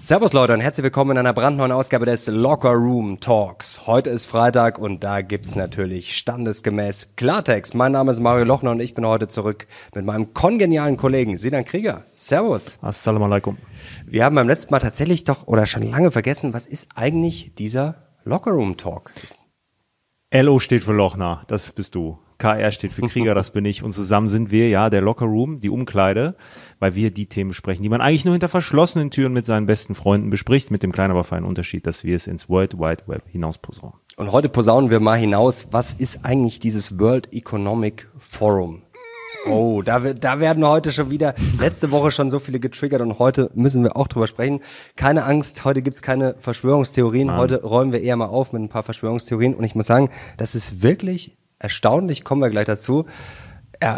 Servus Leute und herzlich willkommen in einer brandneuen Ausgabe des Locker Room Talks. Heute ist Freitag und da gibt's natürlich standesgemäß Klartext. Mein Name ist Mario Lochner und ich bin heute zurück mit meinem kongenialen Kollegen Sinan Krieger. Servus. Assalamu alaikum. Wir haben beim letzten Mal tatsächlich doch oder schon lange vergessen, was ist eigentlich dieser Locker Room Talk? LO steht für Lochner, das bist du. KR steht für Krieger, das bin ich. Und zusammen sind wir, ja, der Locker Room, die Umkleide, weil wir die Themen besprechen, die man eigentlich nur hinter verschlossenen Türen mit seinen besten Freunden bespricht, mit dem kleinen, aber feinen Unterschied, dass wir es ins World Wide Web hinaus posaunen. Und heute posaunen wir mal hinaus, was ist eigentlich dieses World Economic Forum? Oh, da, da werden heute schon wieder, letzte Woche schon so viele getriggert und heute müssen wir auch drüber sprechen. Keine Angst, heute gibt's keine Verschwörungstheorien. Mann. Heute räumen wir eher mal auf mit ein paar Verschwörungstheorien. Und ich muss sagen, das ist wirklich erstaunlich, kommen wir gleich dazu,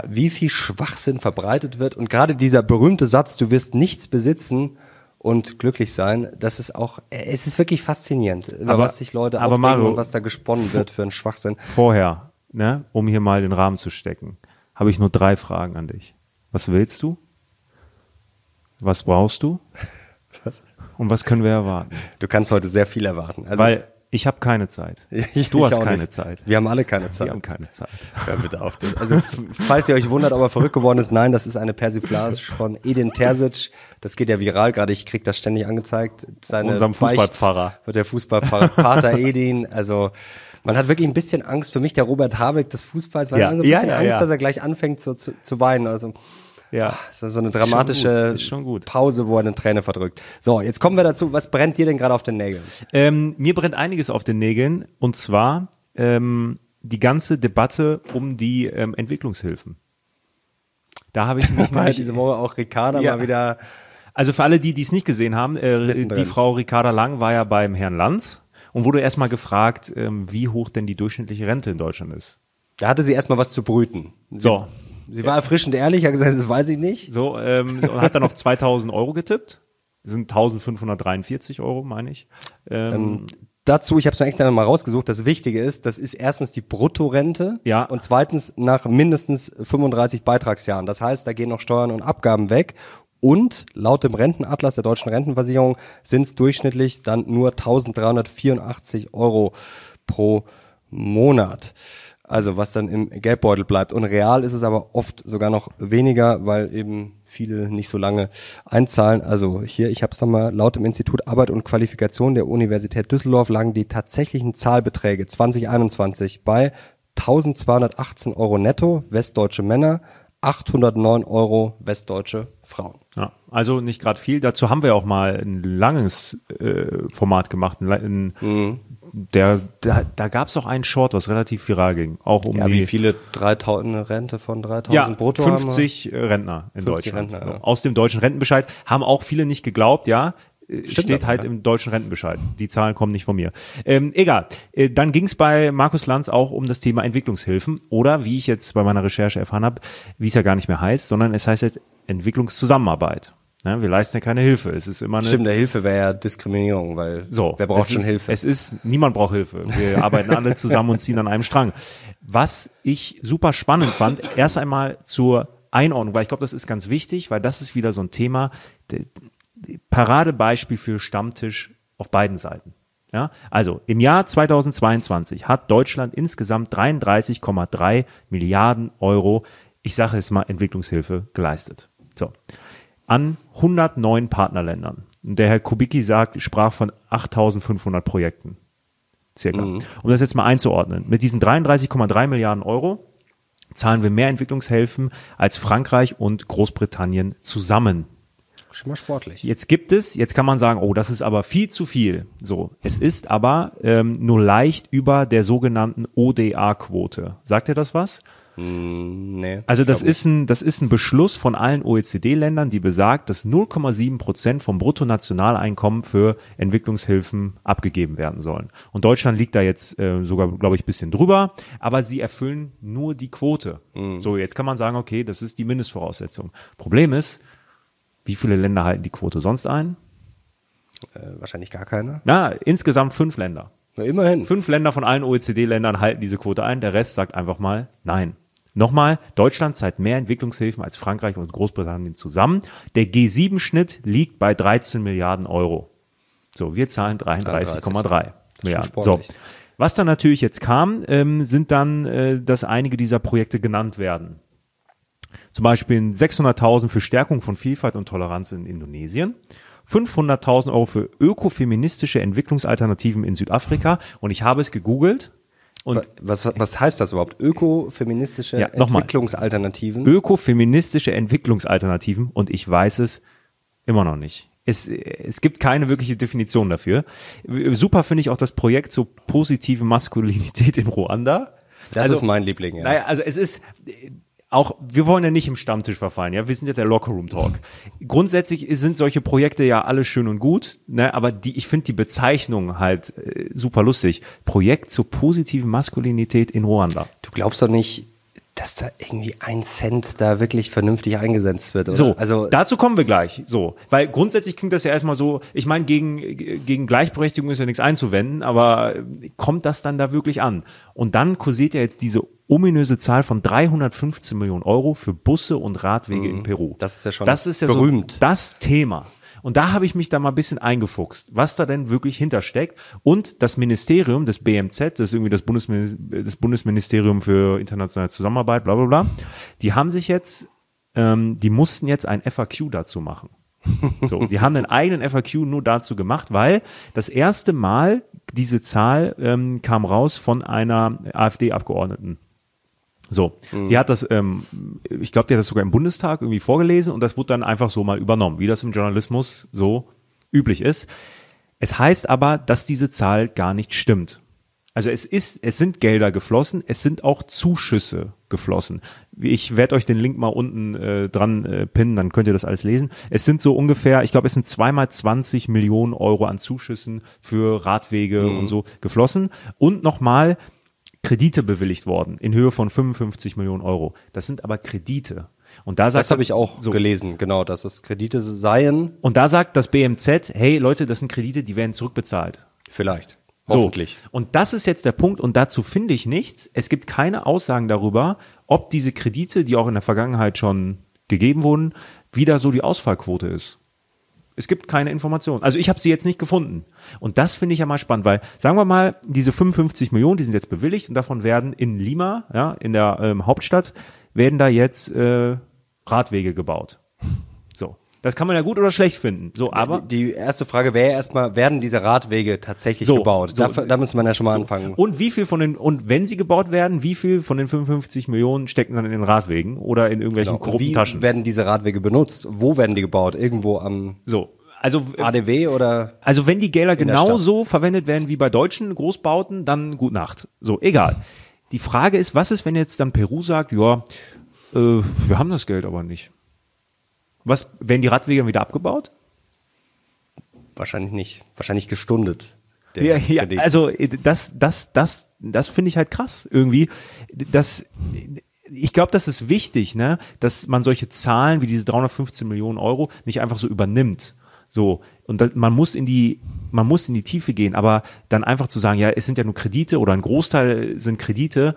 wie viel Schwachsinn verbreitet wird. Und gerade dieser berühmte Satz, du wirst nichts besitzen und glücklich sein, das ist auch, es ist wirklich faszinierend, über aber, was sich Leute aber Mario, und was da gesponnen wird für einen Schwachsinn. Vorher, ne, um hier mal den Rahmen zu stecken, habe ich nur drei Fragen an dich. Was willst du? Was brauchst du? Was? Und was können wir erwarten? Du kannst heute sehr viel erwarten. Also, Weil ich habe keine Zeit. Ich, du hast keine nicht. Zeit. Wir haben alle keine Zeit. Wir haben keine Zeit. Hör bitte auf. Also falls ihr euch wundert, ob er verrückt geworden ist, nein, das ist eine Persiflage von Edin Terzic. Das geht ja viral gerade. Ich krieg das ständig angezeigt. Seine Unserem Fußballpfarrer. Wird der Fußballpfarrer Pater Edin. Also man hat wirklich ein bisschen Angst für mich, der Robert Habeck des Fußballs, weil ja. man so ein bisschen ja, ja, Angst, dass er gleich anfängt zu, zu, zu weinen. Also ja. Das ist so eine dramatische schon gut. Pause, wo er eine Träne verdrückt. So, jetzt kommen wir dazu. Was brennt dir denn gerade auf den Nägeln? Ähm, mir brennt einiges auf den Nägeln. Und zwar ähm, die ganze Debatte um die ähm, Entwicklungshilfen. Da habe ich mich nämlich, diese Woche auch Ricarda ja. mal wieder. Also für alle, die dies nicht gesehen haben, äh, die Frau Ricarda Lang war ja beim Herrn Lanz und wurde erstmal gefragt, ähm, wie hoch denn die durchschnittliche Rente in Deutschland ist. Da hatte sie erstmal was zu brüten. Sie so. Sie war erfrischend ehrlich, hat gesagt, das weiß ich nicht. So, ähm, und hat dann auf 2000 Euro getippt. Das sind 1543 Euro, meine ich. Ähm, ähm, dazu, ich habe es eigentlich dann mal rausgesucht, das Wichtige ist, das ist erstens die Bruttorente ja. und zweitens nach mindestens 35 Beitragsjahren. Das heißt, da gehen noch Steuern und Abgaben weg und laut dem Rentenatlas der deutschen Rentenversicherung sind es durchschnittlich dann nur 1384 Euro pro Monat. Also was dann im Geldbeutel bleibt. Und real ist es aber oft sogar noch weniger, weil eben viele nicht so lange einzahlen. Also hier, ich habe es nochmal, laut dem Institut Arbeit und Qualifikation der Universität Düsseldorf lagen die tatsächlichen Zahlbeträge 2021 bei 1218 Euro netto, westdeutsche Männer, 809 Euro westdeutsche Frauen. Ja, also nicht gerade viel. Dazu haben wir auch mal ein langes äh, Format gemacht, ein, ein mhm der, da, da gab es auch einen Short, was relativ viral ging. Auch um ja, die, wie viele 3000 eine Rente von 3000 ja, brutto 50 haben Rentner in Deutschland. Rentner, ja. Aus dem deutschen Rentenbescheid haben auch viele nicht geglaubt, ja. Äh, Stimmt steht halt ja. im deutschen Rentenbescheid. Die Zahlen kommen nicht von mir. Ähm, egal. Äh, dann ging es bei Markus Lanz auch um das Thema Entwicklungshilfen oder wie ich jetzt bei meiner Recherche erfahren habe, wie es ja gar nicht mehr heißt, sondern es heißt jetzt Entwicklungszusammenarbeit. Ja, wir leisten ja keine Hilfe. Es ist immer eine Stimmt, der Hilfe wäre ja Diskriminierung, weil so, wer braucht schon ist, Hilfe? Es ist, niemand braucht Hilfe. Wir arbeiten alle zusammen und ziehen an einem Strang. Was ich super spannend fand, erst einmal zur Einordnung, weil ich glaube, das ist ganz wichtig, weil das ist wieder so ein Thema, Paradebeispiel für Stammtisch auf beiden Seiten. Ja, also im Jahr 2022 hat Deutschland insgesamt 33,3 Milliarden Euro, ich sage es mal, Entwicklungshilfe geleistet. So an 109 Partnerländern. Und der Herr Kubicki sagt, sprach von 8500 Projekten. Circa. Mhm. Um das jetzt mal einzuordnen. Mit diesen 33,3 Milliarden Euro zahlen wir mehr Entwicklungshilfen als Frankreich und Großbritannien zusammen. Schon mal sportlich. Jetzt gibt es, jetzt kann man sagen, oh, das ist aber viel zu viel. So, es ist aber ähm, nur leicht über der sogenannten ODA-Quote. Sagt ihr das was? Hm, nee. Also das ist ein, das ist ein Beschluss von allen OECD-Ländern, die besagt, dass 0,7 Prozent vom Bruttonationaleinkommen für Entwicklungshilfen abgegeben werden sollen. Und Deutschland liegt da jetzt äh, sogar, glaube ich, bisschen drüber, aber sie erfüllen nur die Quote. Mhm. So, jetzt kann man sagen, okay, das ist die Mindestvoraussetzung. Problem ist, wie viele Länder halten die Quote sonst ein? Äh, wahrscheinlich gar keine. Na, insgesamt fünf Länder. Na, immerhin. Fünf Länder von allen OECD-Ländern halten diese Quote ein, der Rest sagt einfach mal nein. Nochmal, Deutschland zahlt mehr Entwicklungshilfen als Frankreich und Großbritannien zusammen. Der G7-Schnitt liegt bei 13 Milliarden Euro. So, wir zahlen 33,3 Milliarden. So. Was dann natürlich jetzt kam, ähm, sind dann, äh, dass einige dieser Projekte genannt werden. Zum Beispiel 600.000 für Stärkung von Vielfalt und Toleranz in Indonesien. 500.000 Euro für ökofeministische Entwicklungsalternativen in Südafrika. Und ich habe es gegoogelt. Und Was, was, was heißt das überhaupt? Ökofeministische Ja. Entwicklungsalternativen? ökofeministische Entwicklungsalternativen und ich weiß es immer noch nicht. Es, es gibt keine wirkliche Definition dafür. Super finde ich auch das Projekt zur positiven Maskulinität in Ruanda. das also, ist mein Liebling. Ja. Naja, also es ist auch, wir wollen ja nicht im Stammtisch verfallen, ja, wir sind ja der Lockerroom Talk. Grundsätzlich sind solche Projekte ja alle schön und gut, ne, aber die, ich finde die Bezeichnung halt äh, super lustig. Projekt zur positiven Maskulinität in Ruanda. Du glaubst doch nicht, dass da irgendwie ein Cent da wirklich vernünftig eingesetzt wird, oder? So, also dazu kommen wir gleich. So, weil grundsätzlich klingt das ja erstmal so, ich meine, gegen, gegen Gleichberechtigung ist ja nichts einzuwenden, aber kommt das dann da wirklich an? Und dann kursiert ja jetzt diese ominöse Zahl von 315 Millionen Euro für Busse und Radwege in Peru. Mhm. Das ist ja schon das ist ja berühmt. So das Thema. Und da habe ich mich da mal ein bisschen eingefuchst, was da denn wirklich hintersteckt. Und das Ministerium, das BMZ, das ist irgendwie das, Bundesmin das Bundesministerium für internationale Zusammenarbeit, bla bla bla, die haben sich jetzt, ähm, die mussten jetzt ein FAQ dazu machen. So, die haben einen eigenen FAQ nur dazu gemacht, weil das erste Mal diese Zahl ähm, kam raus von einer AfD-Abgeordneten. So, die hat das, ähm, ich glaube, die hat das sogar im Bundestag irgendwie vorgelesen und das wurde dann einfach so mal übernommen, wie das im Journalismus so üblich ist. Es heißt aber, dass diese Zahl gar nicht stimmt. Also es ist, es sind Gelder geflossen, es sind auch Zuschüsse geflossen. Ich werde euch den Link mal unten äh, dran äh, pinnen, dann könnt ihr das alles lesen. Es sind so ungefähr, ich glaube, es sind zweimal 20 Millionen Euro an Zuschüssen für Radwege und so geflossen. Und nochmal Kredite bewilligt worden in Höhe von 55 Millionen Euro. Das sind aber Kredite. Und da sagt das habe ich auch so. gelesen, genau, dass es Kredite seien, Und da sagt das BMZ, hey Leute, das sind Kredite, die werden zurückbezahlt. vielleicht. So. Hoffentlich. Und das ist jetzt der Punkt und dazu finde ich nichts. Es gibt keine Aussagen darüber, ob diese Kredite, die auch in der Vergangenheit schon gegeben wurden, wieder so die Ausfallquote ist. Es gibt keine Informationen. Also ich habe sie jetzt nicht gefunden. Und das finde ich ja mal spannend, weil sagen wir mal, diese 55 Millionen, die sind jetzt bewilligt und davon werden in Lima, ja, in der ähm, Hauptstadt, werden da jetzt äh, Radwege gebaut. So. Das kann man ja gut oder schlecht finden. So, aber die, die erste Frage wäre erstmal, werden diese Radwege tatsächlich So, gebaut? so. da, da müsste man ja schon mal anfangen. Und wie viel von den, und wenn sie gebaut werden, wie viel von den 55 Millionen stecken dann in den Radwegen oder in irgendwelchen Genau. Korrupten wie Taschen? werden diese Radwege benutzt? Wo werden die gebaut? Irgendwo am So. Also, äh, ADW oder? also wenn die Gelder der genauso verwendet werden wie bei deutschen Großbauten, dann gut Nacht. So, egal. Die Frage ist, was ist, wenn jetzt dann Peru sagt, ja, äh, wir haben das Geld aber nicht. Was, werden die Radwege wieder abgebaut? Wahrscheinlich nicht. Wahrscheinlich gestundet. Ja, ja, also äh, das, das, das, das finde ich halt krass irgendwie. Das, ich glaube, das ist wichtig, ne, dass man solche Zahlen wie diese 315 Millionen Euro nicht einfach so übernimmt. So und da, man muss in die, man muss in die Tiefe gehen, aber dann einfach zu sagen, ja, es sind ja nur Kredite oder ein Großteil sind Kredite,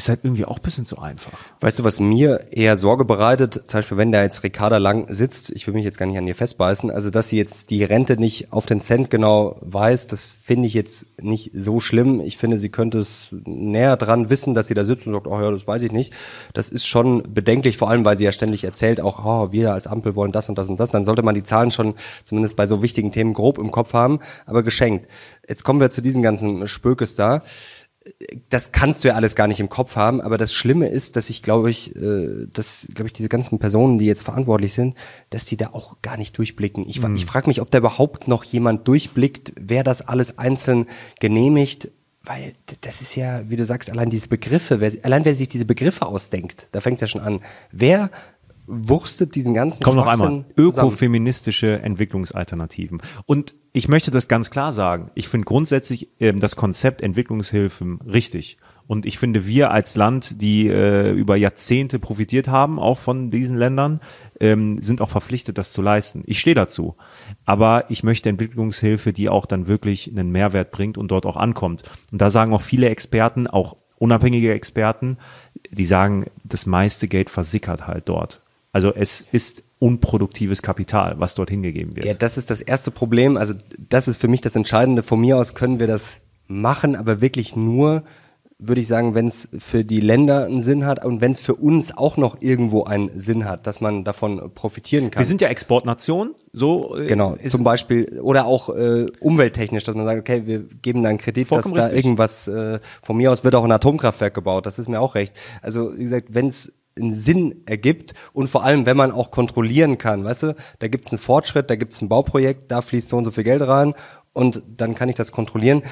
ist halt irgendwie auch ein bisschen zu einfach. Weißt du, was mir eher Sorge bereitet, zum Beispiel, wenn da jetzt Ricarda Lang sitzt, ich will mich jetzt gar nicht an ihr festbeißen, also dass sie jetzt die Rente nicht auf den Cent genau weiß, das finde ich jetzt nicht so schlimm. Ich finde, sie könnte es näher dran wissen, dass sie da sitzt und sagt, oh ja, das weiß ich nicht. Das ist schon bedenklich, vor allem, weil sie ja ständig erzählt, auch, oh, wir als Ampel wollen das und das und das. Dann sollte man die Zahlen schon zumindest bei so wichtigen Themen grob im Kopf haben, aber geschenkt. Jetzt kommen wir zu diesen ganzen Spökes da das kannst du ja alles gar nicht im Kopf haben, aber das Schlimme ist, dass ich glaube ich, äh, dass glaube ich diese ganzen Personen, die jetzt verantwortlich sind, dass die da auch gar nicht durchblicken. Ich, Mhm. ich frage mich, ob da überhaupt noch jemand durchblickt, wer das alles einzeln genehmigt, weil das ist ja, wie du sagst, allein diese Begriffe, wer, allein wer sich diese Begriffe ausdenkt, da fängt es ja schon an. Wer wurstet diesen ganzen Komm noch einmal. Ökofeministische Entwicklungsalternativen. Und ich möchte das ganz klar sagen. Ich finde grundsätzlich ähm, das Konzept Entwicklungshilfen richtig. Und ich finde, wir als Land, die äh, über Jahrzehnte profitiert haben, auch von diesen Ländern, ähm, sind auch verpflichtet, das zu leisten. Ich stehe dazu. Aber ich möchte Entwicklungshilfe, die auch dann wirklich einen Mehrwert bringt und dort auch ankommt. Und da sagen auch viele Experten, auch unabhängige Experten, die sagen, das meiste Geld versickert halt dort. Also es ist unproduktives Kapital, was dort hingegeben wird. Ja, das ist das erste Problem. Also das ist für mich das Entscheidende. Von mir aus können wir das machen, aber wirklich nur, würde ich sagen, wenn es für die Länder einen Sinn hat und wenn es für uns auch noch irgendwo einen Sinn hat, dass man davon profitieren kann. Wir sind ja Exportnation, so. äh, genau, zum Beispiel oder auch äh, umwelttechnisch, dass man sagt, okay, wir geben da einen Kredit, dass da richtig. irgendwas äh, von mir aus wird auch ein Atomkraftwerk gebaut. Das ist mir auch recht. Also wie gesagt, wenn es einen Sinn ergibt und vor allem, wenn man auch kontrollieren kann, weißt du, da gibt es einen Fortschritt, da gibt es ein Bauprojekt, da fließt so und so viel Geld rein und dann kann ich das kontrollieren.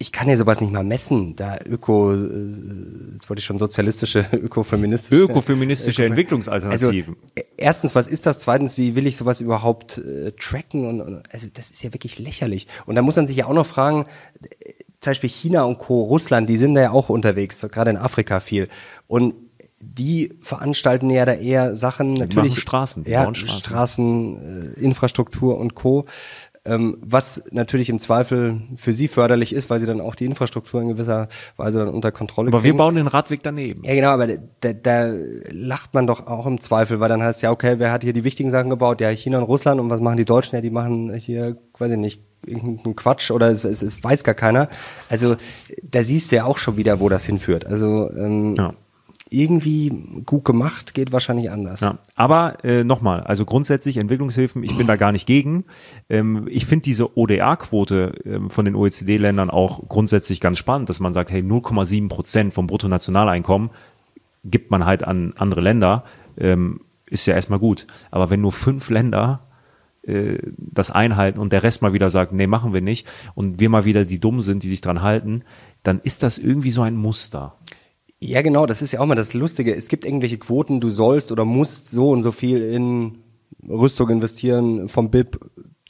Ich kann ja sowas nicht mal messen, da Öko, äh, jetzt wollte ich schon sozialistische, ökofeministische. Ökofeministische Entwicklungsalternativen. Also, äh, erstens, was ist das? Zweitens, wie will ich sowas überhaupt äh, tracken? Und, und also das ist ja wirklich lächerlich. Und da muss man sich ja auch noch fragen, äh, zum Beispiel China und Co., Russland, die sind da ja auch unterwegs, gerade in Afrika viel. Und die veranstalten ja da eher Sachen natürlich. machen Straßen, die ja, Straßen. Straßen, äh, Infrastruktur und Co. Ähm, was natürlich im Zweifel für sie förderlich ist, weil sie dann auch die Infrastruktur in gewisser Weise dann unter Kontrolle Aber wir kriegen. bauen den Radweg daneben. Ja, genau, aber da, da lacht man doch auch im Zweifel, weil dann heißt ja, okay, wer hat hier die wichtigen Sachen gebaut? Ja, China und Russland. Und was machen die Deutschen? Ja, die machen hier, weiß ich nicht, irgendeinen Quatsch oder es, es, es weiß gar keiner. Also da siehst du ja auch schon wieder, wo das hinführt. Also ähm, Ja. Irgendwie gut gemacht geht wahrscheinlich anders. Ja, aber äh, nochmal, also grundsätzlich Entwicklungshilfen, ich bin da gar nicht gegen. Ähm, ich finde diese ODA-Quote ähm, von den OECD-Ländern auch grundsätzlich ganz spannend, dass man sagt, hey, 0,7 Prozent vom Bruttonationaleinkommen gibt man halt an andere Länder, ähm, ist ja erstmal gut. Aber wenn nur fünf Länder äh, das einhalten und der Rest mal wieder sagt, nee, machen wir nicht, und wir mal wieder die dumm sind, die sich dran halten, dann ist das irgendwie so ein Muster. Ja, genau, das ist ja auch mal das Lustige. Es gibt irgendwelche Quoten, du sollst oder musst so und so viel in Rüstung investieren, vom BIP,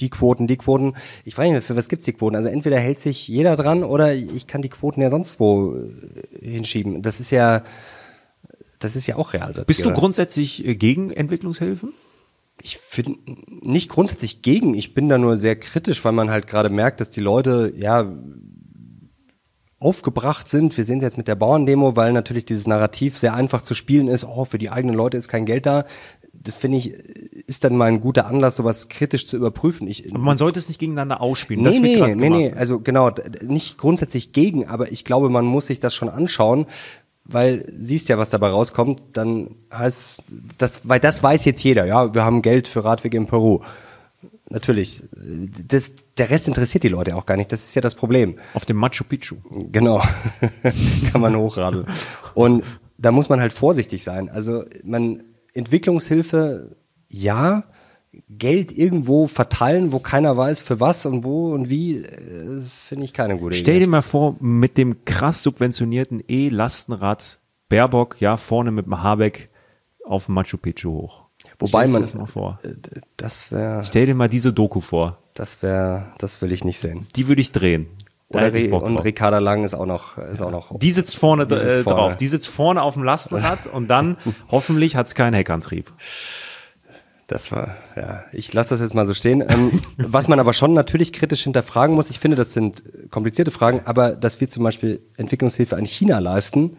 die Quoten, die Quoten. Ich frage mich, für was gibt's die Quoten? Also entweder hält sich jeder dran oder ich kann die Quoten ja sonst wo äh, hinschieben. Das ist ja, das ist ja auch Realsatire. Bist du grundsätzlich äh, gegen Entwicklungshilfen? Ich bin nicht grundsätzlich gegen, ich bin da nur sehr kritisch, weil man halt gerade merkt, dass die Leute, ja, aufgebracht sind. Wir sehen es jetzt mit der Bauerndemo, weil natürlich dieses Narrativ sehr einfach zu spielen ist. Oh, für die eigenen Leute ist kein Geld da. Das finde ich, ist dann mal ein guter Anlass, sowas kritisch zu überprüfen. Ich, Aber man sollte es nicht gegeneinander ausspielen. Nee, das nee, nee, gemacht. nee, also genau, nicht grundsätzlich gegen, aber ich glaube, man muss sich das schon anschauen, weil siehst ja, was dabei rauskommt, dann heißt das, weil das weiß jetzt jeder, ja, wir haben Geld für Radwege in Peru. Natürlich, das, der Rest interessiert die Leute auch gar nicht, das ist ja das Problem. Auf dem Machu Picchu. Genau, kann man hochradeln. Und da muss man halt vorsichtig sein. Also man Entwicklungshilfe, ja, Geld irgendwo verteilen, wo keiner weiß für was und wo und wie, äh, finde ich keine gute Stell Idee. dir mal vor, mit dem krass subventionierten E-Lastenrad Baerbock, ja, vorne mit dem Habeck auf Machu Picchu hoch. Wobei Stell dir man, das mal vor. äh, das wäre, Stell dir mal diese Doku vor. das wäre, das will ich nicht sehen. Die würde ich drehen. Da Oder Re Bock und. Ricarda Lang ist auch noch, ist auch noch. Die sitzt vorne, Die sitzt äh, vorne. drauf. Die sitzt vorne auf dem Lastenrad und dann hoffentlich hat's keinen Heckantrieb. Das war, ja, ich lasse das jetzt mal so stehen. Ähm, was man aber schon natürlich kritisch hinterfragen muss, ich finde, das sind komplizierte Fragen, aber dass wir zum Beispiel Entwicklungshilfe an China leisten,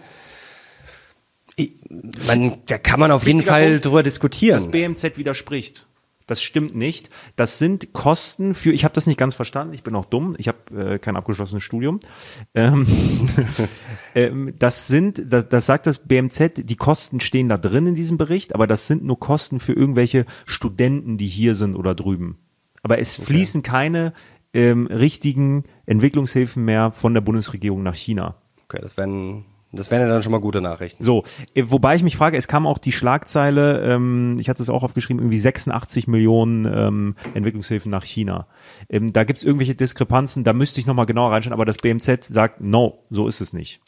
man, da kann man auf jeden Fall Punkt. drüber diskutieren. Das BMZ widerspricht. Das stimmt nicht. Das sind Kosten für, ich habe das nicht ganz verstanden, ich bin auch dumm, ich habe äh, kein abgeschlossenes Studium. Ähm, ähm, das sind, das, das sagt das BMZ, die Kosten stehen da drin in diesem Bericht, aber das sind nur Kosten für irgendwelche Studenten, die hier sind oder drüben. Aber es fließen keine ähm, richtigen Entwicklungshilfen mehr von der Bundesregierung nach China. okay, das wären, das wären ja dann schon mal gute Nachrichten. So, äh, wobei ich mich frage, es kam auch die Schlagzeile, ähm, ich hatte es auch aufgeschrieben, irgendwie 86 Millionen ähm, Entwicklungshilfen nach China. Ähm, da gibt's irgendwelche Diskrepanzen, da müsste ich nochmal genauer reinschauen, aber das BMZ sagt, no, so ist es nicht.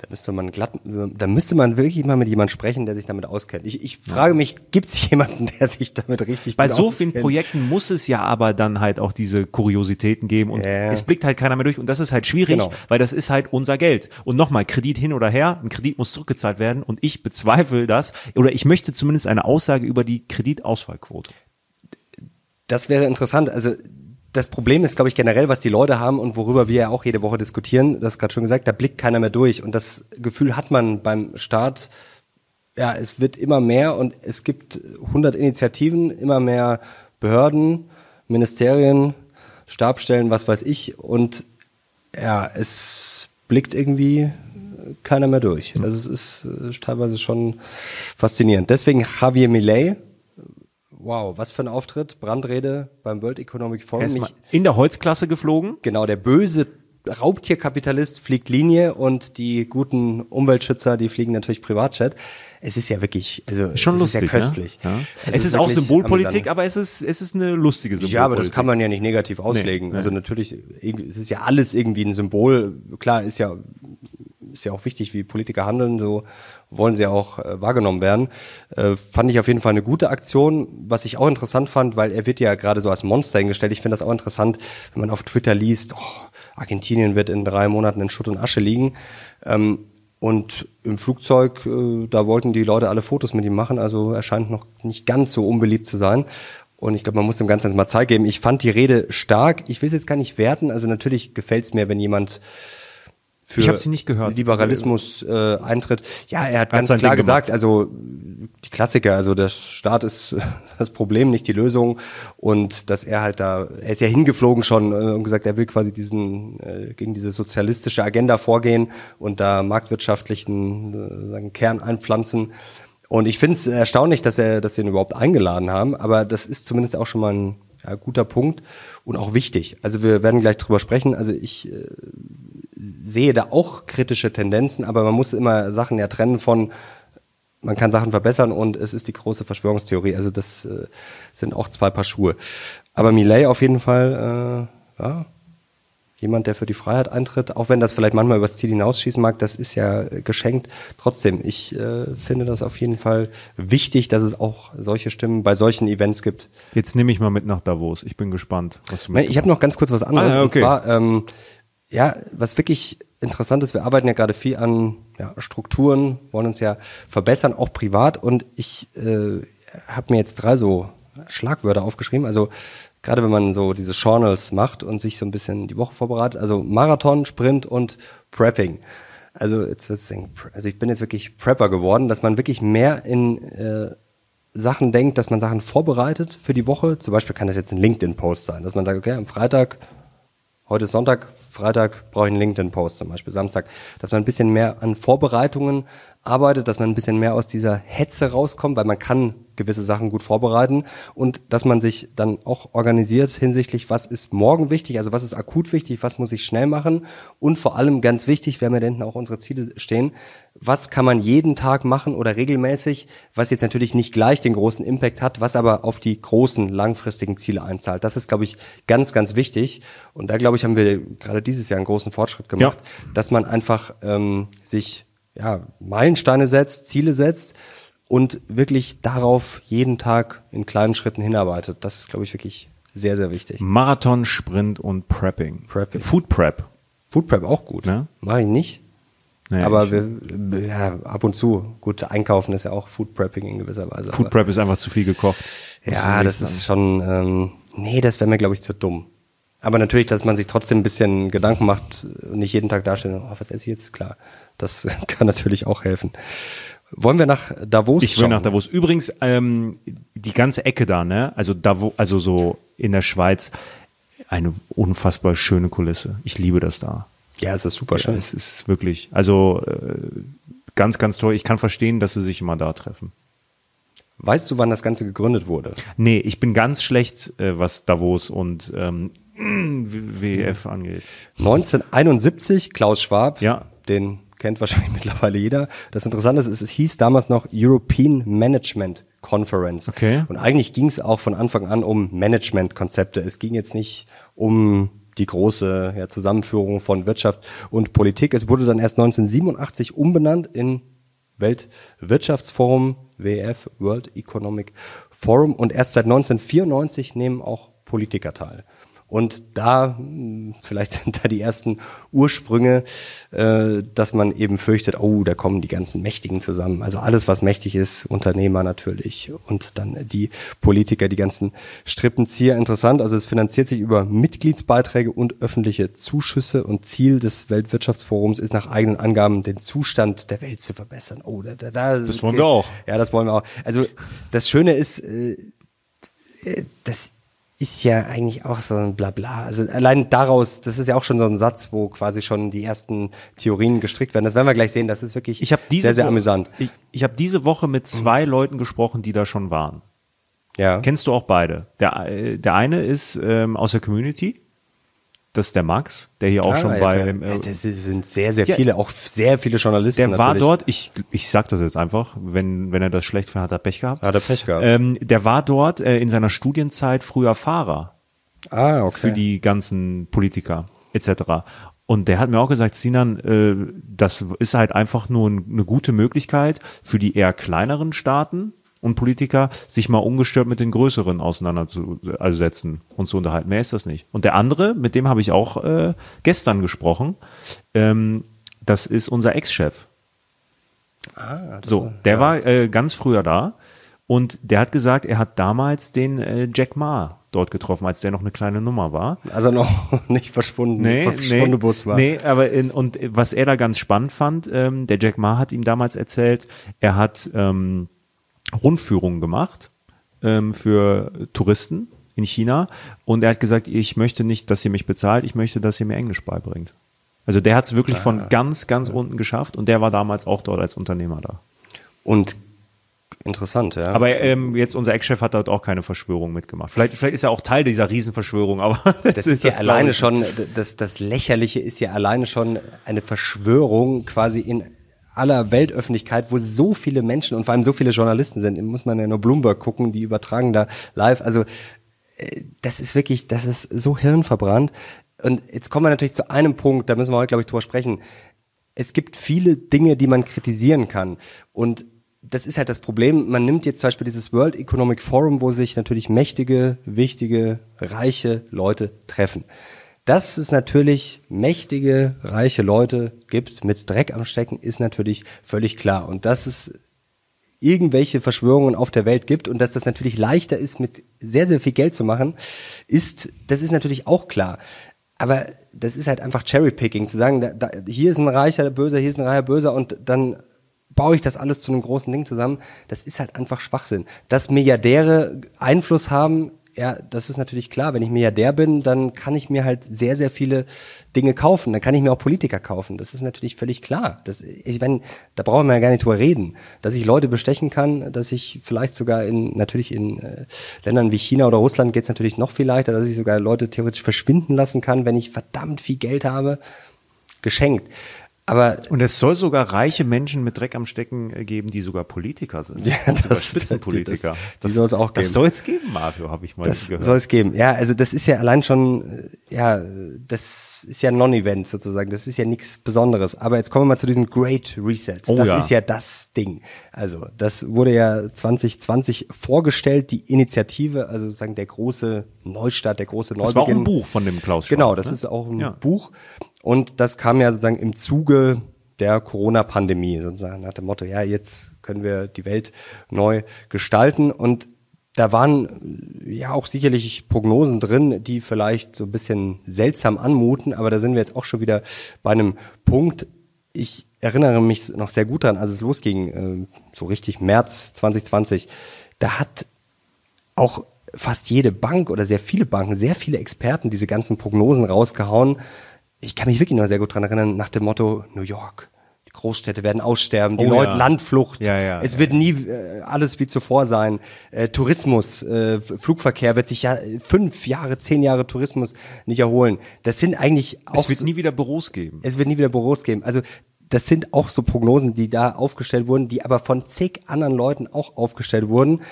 Da müsste man glatt, da müsste man wirklich mal mit jemandem sprechen, der sich damit auskennt. Ich, ich frage mich, gibt es jemanden, der sich damit richtig Bei so vielen auskennt? Projekten muss es ja aber dann halt auch diese Kuriositäten geben und Ja. es blickt halt keiner mehr durch und das ist halt schwierig, Genau. weil das ist halt unser Geld. Und nochmal, Kredit hin oder her, ein Kredit muss zurückgezahlt werden und ich bezweifle das oder ich möchte zumindest eine Aussage über die Kreditausfallquote. Das wäre interessant. Also das Problem ist, glaube ich, generell, was die Leute haben und worüber wir ja auch jede Woche diskutieren, das gerade schon gesagt, da blickt keiner mehr durch. Und das Gefühl hat man beim Staat, ja, es wird immer mehr und es gibt 100 Initiativen, immer mehr Behörden, Ministerien, Stabstellen, was weiß ich. Und ja, es blickt irgendwie keiner mehr durch. Also es ist äh, teilweise schon faszinierend. Deswegen Javier Millet, wow, was für ein Auftritt, Brandrede beim World Economic Forum. Nicht, in der Holzklasse geflogen. genau, der böse Raubtierkapitalist fliegt Linie und die guten Umweltschützer, die fliegen natürlich Privatjet. Es ist ja wirklich, also Schon es lustig. ist ja köstlich. Ne? Ja. Es, ist, auch Symbolpolitik, amüsant. aber es ist, es ist eine lustige Symbolpolitik. Ja, aber das kann man ja nicht negativ auslegen. nee. Also natürlich, es ist ja alles irgendwie ein Symbol. Klar, ist ja, ist ja auch wichtig, wie Politiker handeln, so wollen sie auch äh, wahrgenommen werden. Äh, fand ich auf jeden Fall eine gute Aktion. Was ich auch interessant fand, weil er wird ja gerade so als Monster hingestellt. Ich finde das auch interessant, wenn man auf Twitter liest, oh, Argentinien wird in drei Monaten in Schutt und Asche liegen. Ähm, und im Flugzeug, äh, da wollten die Leute alle Fotos mit ihm machen, also er scheint noch nicht ganz so unbeliebt zu sein. Und ich glaube, man muss dem Ganzen mal Zeit geben. Ich fand die Rede stark. Ich will es jetzt gar nicht werten. Also natürlich gefällt es mir, wenn jemand für Ich sie nicht gehört. Liberalismus äh, eintritt. Ja, er hat ganz sein klar Ding gesagt, also die Klassiker, also der Staat ist das Problem, nicht die Lösung. Und dass er halt da, er ist ja hingeflogen schon äh, und gesagt, er will quasi diesen äh, gegen diese sozialistische Agenda vorgehen und da marktwirtschaftlichen äh, sagen, Kern einpflanzen. Und ich finde es erstaunlich, dass er, dass sie ihn überhaupt eingeladen haben, aber das ist zumindest auch schon mal ein ja, guter Punkt und auch wichtig. Also wir werden gleich drüber sprechen. Also ich äh, sehe da auch kritische Tendenzen, aber man muss immer Sachen ja trennen von, man kann Sachen verbessern und es ist die große Verschwörungstheorie. Also das äh, sind auch zwei Paar Schuhe. Aber Millet auf jeden Fall, äh, ja, jemand, der für die Freiheit eintritt, auch wenn das vielleicht manchmal übers Ziel hinausschießen mag, das ist ja äh, geschenkt. Trotzdem, ich äh, finde das auf jeden Fall wichtig, dass es auch solche Stimmen bei solchen Events gibt. Jetzt nehme ich mal mit nach Davos. Ich bin gespannt, was du Nein. Ich habe noch ganz kurz was anderes. Ah, ja, okay. Und zwar, ähm, ja, was wirklich interessant ist, wir arbeiten ja gerade viel an ja, Strukturen, wollen uns ja verbessern, auch privat. Und ich äh, habe mir jetzt drei so Schlagwörter aufgeschrieben. Also gerade wenn man so diese Journals macht und sich so ein bisschen die Woche vorbereitet, also Marathon, Sprint und Prepping. Also jetzt wird's denken, also ich bin jetzt wirklich Prepper geworden, dass man wirklich mehr in äh, Sachen denkt, dass man Sachen vorbereitet für die Woche. Zum Beispiel kann das jetzt ein LinkedIn-Post sein, dass man sagt, okay, am Freitag, heute ist Sonntag, Freitag brauche ich einen LinkedIn-Post zum Beispiel, Samstag, dass man ein bisschen mehr an Vorbereitungen arbeitet, dass man ein bisschen mehr aus dieser Hetze rauskommt, weil man kann gewisse Sachen gut vorbereiten und dass man sich dann auch organisiert hinsichtlich, was ist morgen wichtig, also was ist akut wichtig, was muss ich schnell machen und vor allem ganz wichtig, wir haben ja da hinten auch unsere Ziele stehen, was kann man jeden Tag machen oder regelmäßig, was jetzt natürlich nicht gleich den großen Impact hat, was aber auf die großen langfristigen Ziele einzahlt. Das ist, glaube ich, ganz, ganz wichtig und da, glaube ich, haben wir gerade dieses Jahr einen großen Fortschritt gemacht, dass man einfach ähm, sich ja, Meilensteine setzt, Ziele setzt und wirklich darauf jeden Tag in kleinen Schritten hinarbeitet. Das ist, glaube ich, wirklich sehr, sehr wichtig. Marathon, Sprint und Prepping. Prepping. Food Prep. Food Prep auch gut. Ne? Mache ich nicht. Naja, aber wir, ja, ab und zu. Gut, einkaufen ist ja auch Food Prepping in gewisser Weise. Food Prep ist einfach zu viel gekocht. Ja, das ist schon, ähm, nee, das wäre mir, glaube ich, zu dumm. Aber natürlich, dass man sich trotzdem ein bisschen Gedanken macht und nicht jeden Tag dasteht, oh, was esse ich jetzt? Klar, das kann natürlich auch helfen. Wollen wir nach Davos Ich will schauen? nach Davos. Übrigens, ähm, die ganze Ecke da, ne? Also Davos, also so in der Schweiz, eine unfassbar schöne Kulisse. Ich liebe das da. Ja, es ist super Ja, schön. es ist wirklich, also äh, ganz, ganz toll. Ich kann verstehen, dass sie sich immer da treffen. Weißt du, wann das Ganze gegründet wurde? Nee, ich bin ganz schlecht, äh, was Davos und ähm, WF angeht. 1971, Klaus Schwab, Ja. den kennt wahrscheinlich mittlerweile jeder. Das Interessante ist, es hieß damals noch European Management Conference. Okay. Und eigentlich ging es auch von Anfang an um Managementkonzepte. Es ging jetzt nicht um die große ja, Zusammenführung von Wirtschaft und Politik. Es wurde dann erst 1987 umbenannt in Weltwirtschaftsforum, WEF, World Economic Forum. Und erst seit 1994 nehmen auch Politiker teil. Und da, mh, vielleicht sind da die ersten Ursprünge, äh, dass man eben fürchtet, oh, da kommen die ganzen Mächtigen zusammen. Also alles, was mächtig ist, Unternehmer natürlich und dann die Politiker, die ganzen Strippenzieher. Interessant, also es finanziert sich über Mitgliedsbeiträge und öffentliche Zuschüsse und Ziel des Weltwirtschaftsforums ist nach eigenen Angaben den Zustand der Welt zu verbessern. Oh, da, da, da Das wollen wir auch. Ja, das wollen wir auch. Also das Schöne ist, äh, äh, das ist ja eigentlich auch so ein Blabla. Also allein daraus, das ist ja auch schon so ein Satz, wo quasi schon die ersten Theorien gestrickt werden. Das werden wir gleich sehen. Das ist wirklich Ich diese sehr, sehr Woche- amüsant. Ich, ich habe diese Woche mit zwei Leuten gesprochen, die da schon waren. Ja. Kennst du auch beide? Der, äh, der eine ist ähm, aus der Community. Das ist der Max, der hier auch Ah, schon ja, bei. äh, das sind sehr, sehr Ja. viele, auch sehr viele Journalisten. der war natürlich. dort, ich, ich sag das jetzt einfach, wenn, wenn er das schlecht fand, hat er Pech gehabt. Hat er Pech gehabt. Ähm, der war dort äh, in seiner Studienzeit früher Fahrer Ah, okay. für die ganzen Politiker etc. Und der hat mir auch gesagt, Sinan, äh, das ist halt einfach nur ein, eine gute Möglichkeit für die eher kleineren Staaten und Politiker, sich mal ungestört mit den größeren auseinanderzusetzen und zu unterhalten. Mehr ist das nicht. Und der andere, mit dem habe ich auch äh, gestern gesprochen, ähm, das ist unser Ex-Chef. ah, das So, war- der war äh, ganz früher da und der hat gesagt, er hat damals den äh, Jack Ma dort getroffen, als der noch eine kleine Nummer war. Also noch nicht verschwunden, verschwundene Bus war. Nee, aber in, und was er da ganz spannend fand, ähm, der Jack Ma hat ihm damals erzählt, er hat ähm, Rundführungen gemacht ähm, für Touristen in China und er hat gesagt, ich möchte nicht, dass ihr mich bezahlt, ich möchte, dass ihr mir Englisch beibringt. Also der hat es wirklich Ah. von ganz, ganz unten geschafft und der war damals auch dort als Unternehmer da. Und interessant, ja. Aber ähm, jetzt unser Ex-Chef hat dort auch keine Verschwörung mitgemacht. Vielleicht, vielleicht ist er auch Teil dieser Riesenverschwörung, aber das ist ja das, alleine schon, das, das Lächerliche ist ja alleine schon eine Verschwörung quasi in aller Weltöffentlichkeit, wo so viele Menschen und vor allem so viele Journalisten sind, muss man ja nur Bloomberg gucken, die übertragen da live. Also äh, das ist wirklich, das ist so hirnverbrannt. Und jetzt kommen wir natürlich zu einem Punkt, da müssen wir heute, glaube ich, drüber sprechen. Es gibt viele Dinge, die man kritisieren kann. Und das ist halt das Problem. Man nimmt jetzt zum Beispiel dieses World Economic Forum, wo sich natürlich mächtige, wichtige, reiche Leute treffen. Dass es natürlich mächtige, reiche Leute gibt mit Dreck am Stecken, ist natürlich völlig klar. Und dass es irgendwelche Verschwörungen auf der Welt gibt und dass das natürlich leichter ist, mit sehr, sehr viel Geld zu machen, ist, das ist natürlich auch klar. Aber das ist halt einfach Cherrypicking, zu sagen, da, da, hier ist ein reicher Böser, hier ist ein reicher Böser und dann baue ich das alles zu einem großen Ding zusammen. Das ist halt einfach Schwachsinn. Dass Milliardäre Einfluss haben, ja, das ist natürlich klar. Wenn ich Milliardär bin, dann kann ich mir halt sehr, sehr viele Dinge kaufen. Dann kann ich mir auch Politiker kaufen. Das ist natürlich völlig klar. Das, ich meine, da brauchen wir ja gar nicht drüber reden. Dass ich Leute bestechen kann, dass ich vielleicht sogar in, natürlich in äh, Ländern wie China oder Russland geht es natürlich noch viel leichter, dass ich sogar Leute theoretisch verschwinden lassen kann, wenn ich verdammt viel Geld habe. Geschenkt. Aber Und es soll sogar reiche Menschen mit Dreck am Stecken äh, geben, die sogar Politiker sind. Ja, das- Spitzenpolitiker. das- die soll es auch Das geben. soll es geben, Mario, habe ich mal Das gehört. soll es geben. Ja, also das ist ja allein schon, äh, ja, das ist ja ein Non-Event sozusagen. Das ist ja nichts Besonderes. Aber jetzt kommen wir mal zu diesem Great Reset. Oh das ja. ist ja das Ding. Also das wurde ja 2020 vorgestellt, die Initiative, also sozusagen der große Neustart, der große Neubeginn. das war auch ein Buch von dem Klaus Schwab. Genau, das ne? ist auch ein Ja. Buch. Und das kam ja sozusagen im Zuge der Corona-Pandemie, sozusagen nach dem Motto, ja, jetzt können wir die Welt neu gestalten. Und da waren ja auch sicherlich Prognosen drin, die vielleicht so ein bisschen seltsam anmuten, aber da sind wir jetzt auch schon wieder bei einem Punkt. Ich erinnere mich noch sehr gut daran, als es losging, äh, so richtig März 2020. Da hat auch fast jede Bank oder sehr viele Banken, sehr viele Experten diese ganzen Prognosen rausgehauen. Ich kann mich wirklich noch sehr gut dran erinnern, nach dem Motto New York. Die Großstädte werden aussterben, die Oh Leute ja. Landflucht. Ja, ja, es wird nie äh, alles wie zuvor sein. Äh, Tourismus, äh, Flugverkehr wird sich ja äh, fünf Jahre, zehn Jahre Tourismus nicht erholen. Das sind eigentlich auch Es wird so- nie wieder Büros geben. es wird nie wieder Büros geben. Also das sind auch so Prognosen, die da aufgestellt wurden, die aber von zig anderen Leuten auch aufgestellt wurden,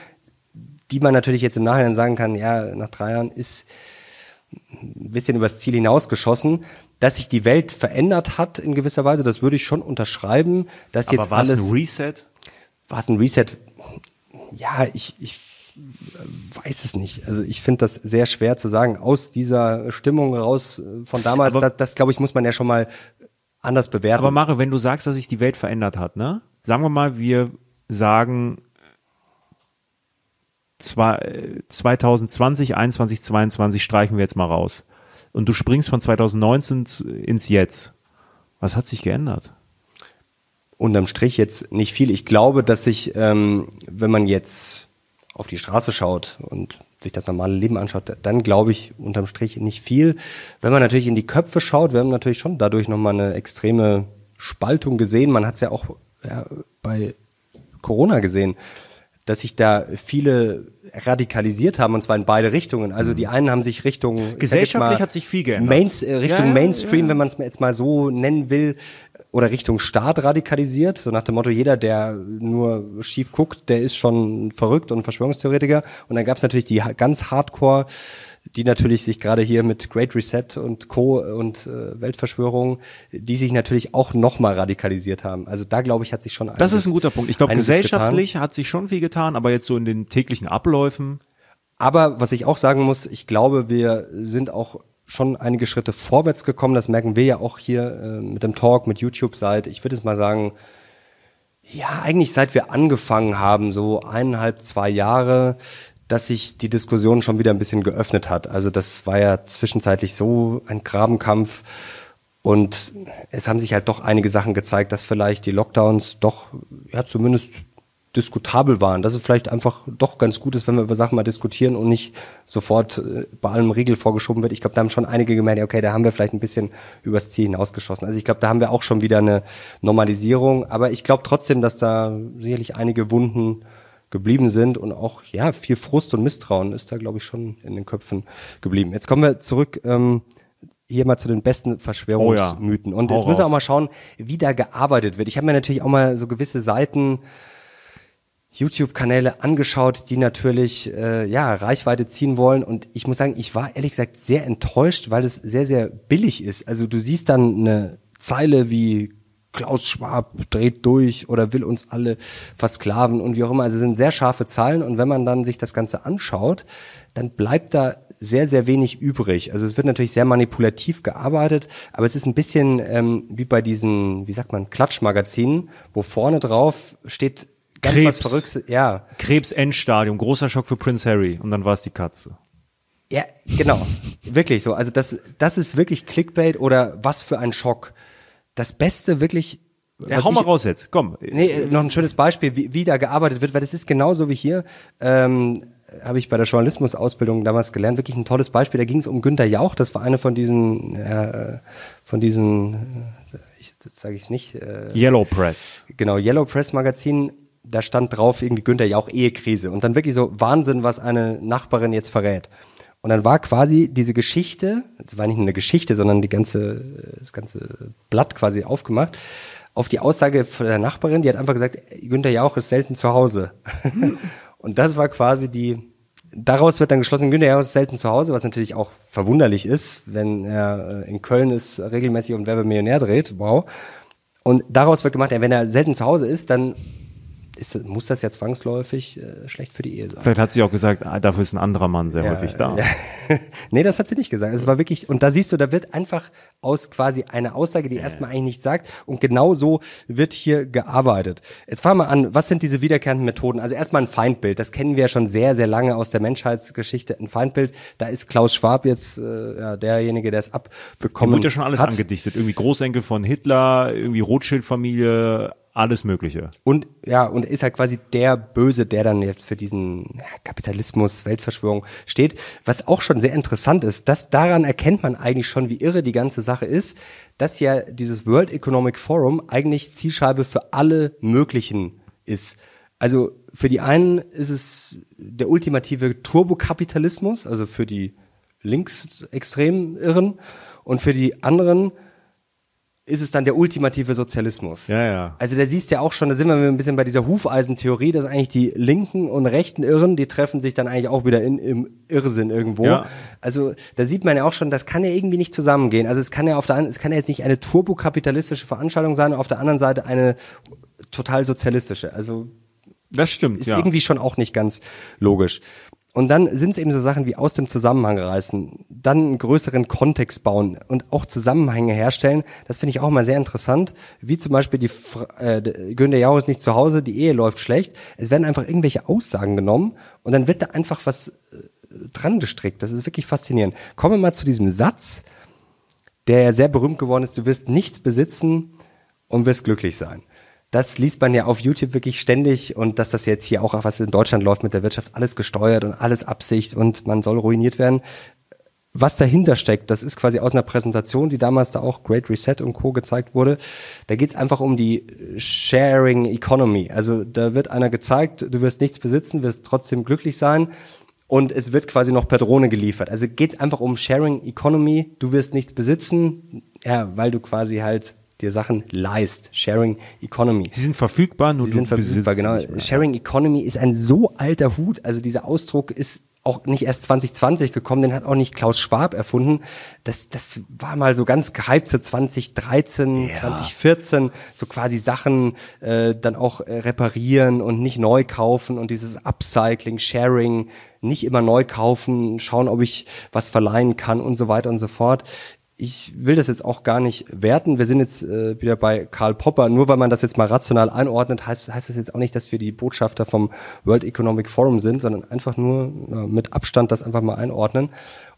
die man natürlich jetzt im Nachhinein sagen kann, ja, nach drei Jahren ist ein bisschen übers Ziel hinausgeschossen. Dass sich die Welt verändert hat in gewisser Weise, das würde ich schon unterschreiben. Dass jetzt Aber war es alles ein Reset? war es ein Reset? Ja, ich, ich äh, weiß es nicht. Also ich finde das sehr schwer zu sagen. Aus dieser Stimmung raus äh, von damals, Aber- das, das glaube ich, muss man ja schon mal anders bewerten. Aber Mario, wenn du sagst, dass sich die Welt verändert hat, ne? Sagen wir mal, wir sagen äh, 2020, 21, 22 streichen wir jetzt mal raus. Und du springst von 2019 zu- ins Jetzt. Was hat sich geändert? unterm Strich jetzt nicht viel. Ich glaube, dass sich, ähm, wenn man jetzt auf die Straße schaut und sich das normale Leben anschaut, dann glaube ich unterm Strich nicht viel. Wenn man natürlich in die Köpfe schaut, wir haben natürlich schon dadurch nochmal eine extreme Spaltung gesehen. Man hat es ja auch ja, bei Corona gesehen dass sich da viele radikalisiert haben und zwar in beide Richtungen. Also die einen haben sich Richtung gesellschaftlich mal, hat sich viel geändert. Mains, äh, Richtung ja, ja, Mainstream, ja. wenn man es jetzt mal so nennen will, oder Richtung Staat radikalisiert, so nach dem Motto, jeder, der nur schief guckt, der ist schon verrückt und Verschwörungstheoretiker. Und dann gab es natürlich die ganz Hardcore die natürlich sich gerade hier mit Great Reset und Co. und äh, Weltverschwörung, die sich natürlich auch nochmal radikalisiert haben. Also da glaube ich, hat sich schon einiges, Das ist ein guter Punkt. Ich glaube, gesellschaftlich getan. hat sich schon viel getan, aber jetzt so in den täglichen Abläufen. Aber was ich auch sagen muss, ich glaube, wir sind auch schon einige Schritte vorwärts gekommen. Das merken wir ja auch hier äh, mit dem Talk, mit YouTube seit, ich würde jetzt mal sagen, ja, eigentlich seit wir angefangen haben, so eineinhalb, zwei Jahre, dass sich die Diskussion schon wieder ein bisschen geöffnet hat. Also das war ja zwischenzeitlich so ein Grabenkampf und es haben sich halt doch einige Sachen gezeigt, dass vielleicht die Lockdowns doch ja zumindest diskutabel waren, dass es vielleicht einfach doch ganz gut ist, wenn wir über Sachen mal diskutieren und nicht sofort äh, bei allem Riegel vorgeschoben wird. Ich glaube, da haben schon einige gemerkt, okay, da haben wir vielleicht ein bisschen übers Ziel hinausgeschossen. Also ich glaube, da haben wir auch schon wieder eine Normalisierung, aber ich glaube trotzdem, dass da sicherlich einige Wunden geblieben sind und auch ja viel Frust und Misstrauen ist da glaube ich schon in den Köpfen geblieben. Jetzt kommen wir zurück ähm, hier mal zu den besten Verschwörungsmythen oh ja. und jetzt müssen wir auch mal schauen, wie da gearbeitet wird. Ich habe mir natürlich auch mal so gewisse Seiten YouTube-Kanäle angeschaut, die natürlich äh, ja Reichweite ziehen wollen und ich muss sagen, ich war ehrlich gesagt sehr enttäuscht, weil es sehr sehr billig ist. Also du siehst dann eine Zeile wie Klaus Schwab dreht durch oder will uns alle versklaven und wie auch immer. Also sind sehr scharfe Zahlen und wenn man dann sich das Ganze anschaut, dann bleibt da sehr, sehr wenig übrig. Also es wird natürlich sehr manipulativ gearbeitet, aber es ist ein bisschen ähm, wie bei diesen, wie sagt man, Klatschmagazinen, wo vorne drauf steht ganz Krebs, was Verrücktes. Ja. Krebs-Endstadium, großer Schock für Prince Harry und dann war es die Katze. Ja, genau. wirklich so. Also das, das ist wirklich Clickbait oder was für ein Schock das Beste wirklich. Ja, hau mal raus jetzt, komm. Nee, noch ein schönes Beispiel, wie, wie da gearbeitet wird, weil das ist genauso wie hier. Ähm, habe ich bei der Journalismusausbildung damals gelernt, wirklich ein tolles Beispiel. Da ging es um Günter Jauch, das war eine von diesen, äh, von diesen, äh, ich, das sage ich nicht. Äh, Yellow Press. Genau, Yellow Press Magazin. Da stand drauf irgendwie Günter Jauch Ehekrise und dann wirklich so Wahnsinn, was eine Nachbarin jetzt verrät. Und dann war quasi diese Geschichte, das war nicht nur eine Geschichte, sondern die ganze, das ganze Blatt quasi aufgemacht, auf die Aussage von der Nachbarin, die hat einfach gesagt, Günther Jauch ist selten zu Hause. Und das war quasi die, daraus wird dann geschlossen, Günther Jauch ist selten zu Hause, was natürlich auch verwunderlich ist, wenn er äh, in Köln ist, regelmäßig und Werbe Millionär dreht, wow. Und daraus wird gemacht, wenn er selten zu Hause ist, dann ist, muss das ja zwangsläufig äh, schlecht für die Ehe sein. Vielleicht hat sie auch gesagt, ah, dafür ist ein anderer Mann sehr ja, häufig da. Ja. nee, das hat sie nicht gesagt. Es war wirklich, und da siehst du, da wird einfach aus quasi einer Aussage, die ja. erstmal eigentlich nichts sagt, und genau so wird hier gearbeitet. Jetzt fangen wir an, was sind diese wiederkehrenden Methoden? Also erstmal ein Feindbild, das kennen wir ja schon sehr, sehr lange aus der Menschheitsgeschichte. Ein Feindbild, da ist Klaus Schwab jetzt äh, ja, derjenige, der es abbekommen hat. wurde ja schon alles hat. angedichtet. Irgendwie Großenkel von Hitler, irgendwie Rothschild-Familie, alles Mögliche. Und ja, und ist halt quasi der Böse, der dann jetzt für diesen Kapitalismus, Weltverschwörung steht. Was auch schon sehr interessant ist, dass daran erkennt man eigentlich schon, wie irre die ganze Sache ist, dass ja dieses World Economic Forum eigentlich Zielscheibe für alle möglichen ist. Also für die einen ist es der ultimative Turbokapitalismus, also für die linksextrem Irren, und für die anderen ist es dann der ultimative Sozialismus. Ja, ja. Also da siehst du ja auch schon, da sind wir ein bisschen bei dieser Hufeisentheorie, dass eigentlich die linken und rechten Irren, die treffen sich dann eigentlich auch wieder in, im Irrsinn irgendwo. Ja. Also da sieht man ja auch schon, das kann ja irgendwie nicht zusammengehen. Also es kann ja auf der einen, es kann ja jetzt nicht eine turbokapitalistische Veranstaltung sein, auf der anderen Seite eine total sozialistische. Also das stimmt. Ist ja. irgendwie schon auch nicht ganz logisch. Und dann sind es eben so Sachen wie aus dem Zusammenhang reißen, dann einen größeren Kontext bauen und auch Zusammenhänge herstellen. Das finde ich auch mal sehr interessant. Wie zum Beispiel die äh, Günther Jauch ist nicht zu Hause, die Ehe läuft schlecht. Es werden einfach irgendwelche Aussagen genommen und dann wird da einfach was äh, dran gestrickt. Das ist wirklich faszinierend. Kommen wir mal zu diesem Satz, der ja sehr berühmt geworden ist. Du wirst nichts besitzen und wirst glücklich sein. Das liest man ja auf YouTube wirklich ständig und dass das jetzt hier auch, was in Deutschland läuft mit der Wirtschaft, alles gesteuert und alles Absicht und man soll ruiniert werden. Was dahinter steckt, das ist quasi aus einer Präsentation, die damals da auch Great Reset und Co. gezeigt wurde. Da geht es einfach um die Sharing Economy. Also da wird einer gezeigt, du wirst nichts besitzen, wirst trotzdem glücklich sein und es wird quasi noch per Drohne geliefert. Also geht es einfach um Sharing Economy. Du wirst nichts besitzen, ja, weil du quasi halt dir Sachen leist. Sharing Economy. Sie sind verfügbar, nur Sie sind verfügbar, genau. Sharing Economy ist ein so alter Hut. Also dieser Ausdruck ist auch nicht erst 2020 gekommen, den hat auch nicht Klaus Schwab erfunden. Das, das war mal so ganz gehypt zu 2013, ja. 2014, so quasi Sachen äh, dann auch äh, reparieren und nicht neu kaufen und dieses Upcycling, Sharing, nicht immer neu kaufen, schauen, ob ich was verleihen kann und so weiter und so fort ich will das jetzt auch gar nicht werten. Wir sind jetzt äh, wieder bei Karl Popper. Nur weil man das jetzt mal rational einordnet, heißt, heißt das jetzt auch nicht, dass wir die Botschafter vom World Economic Forum sind, sondern einfach nur na, mit Abstand das einfach mal einordnen.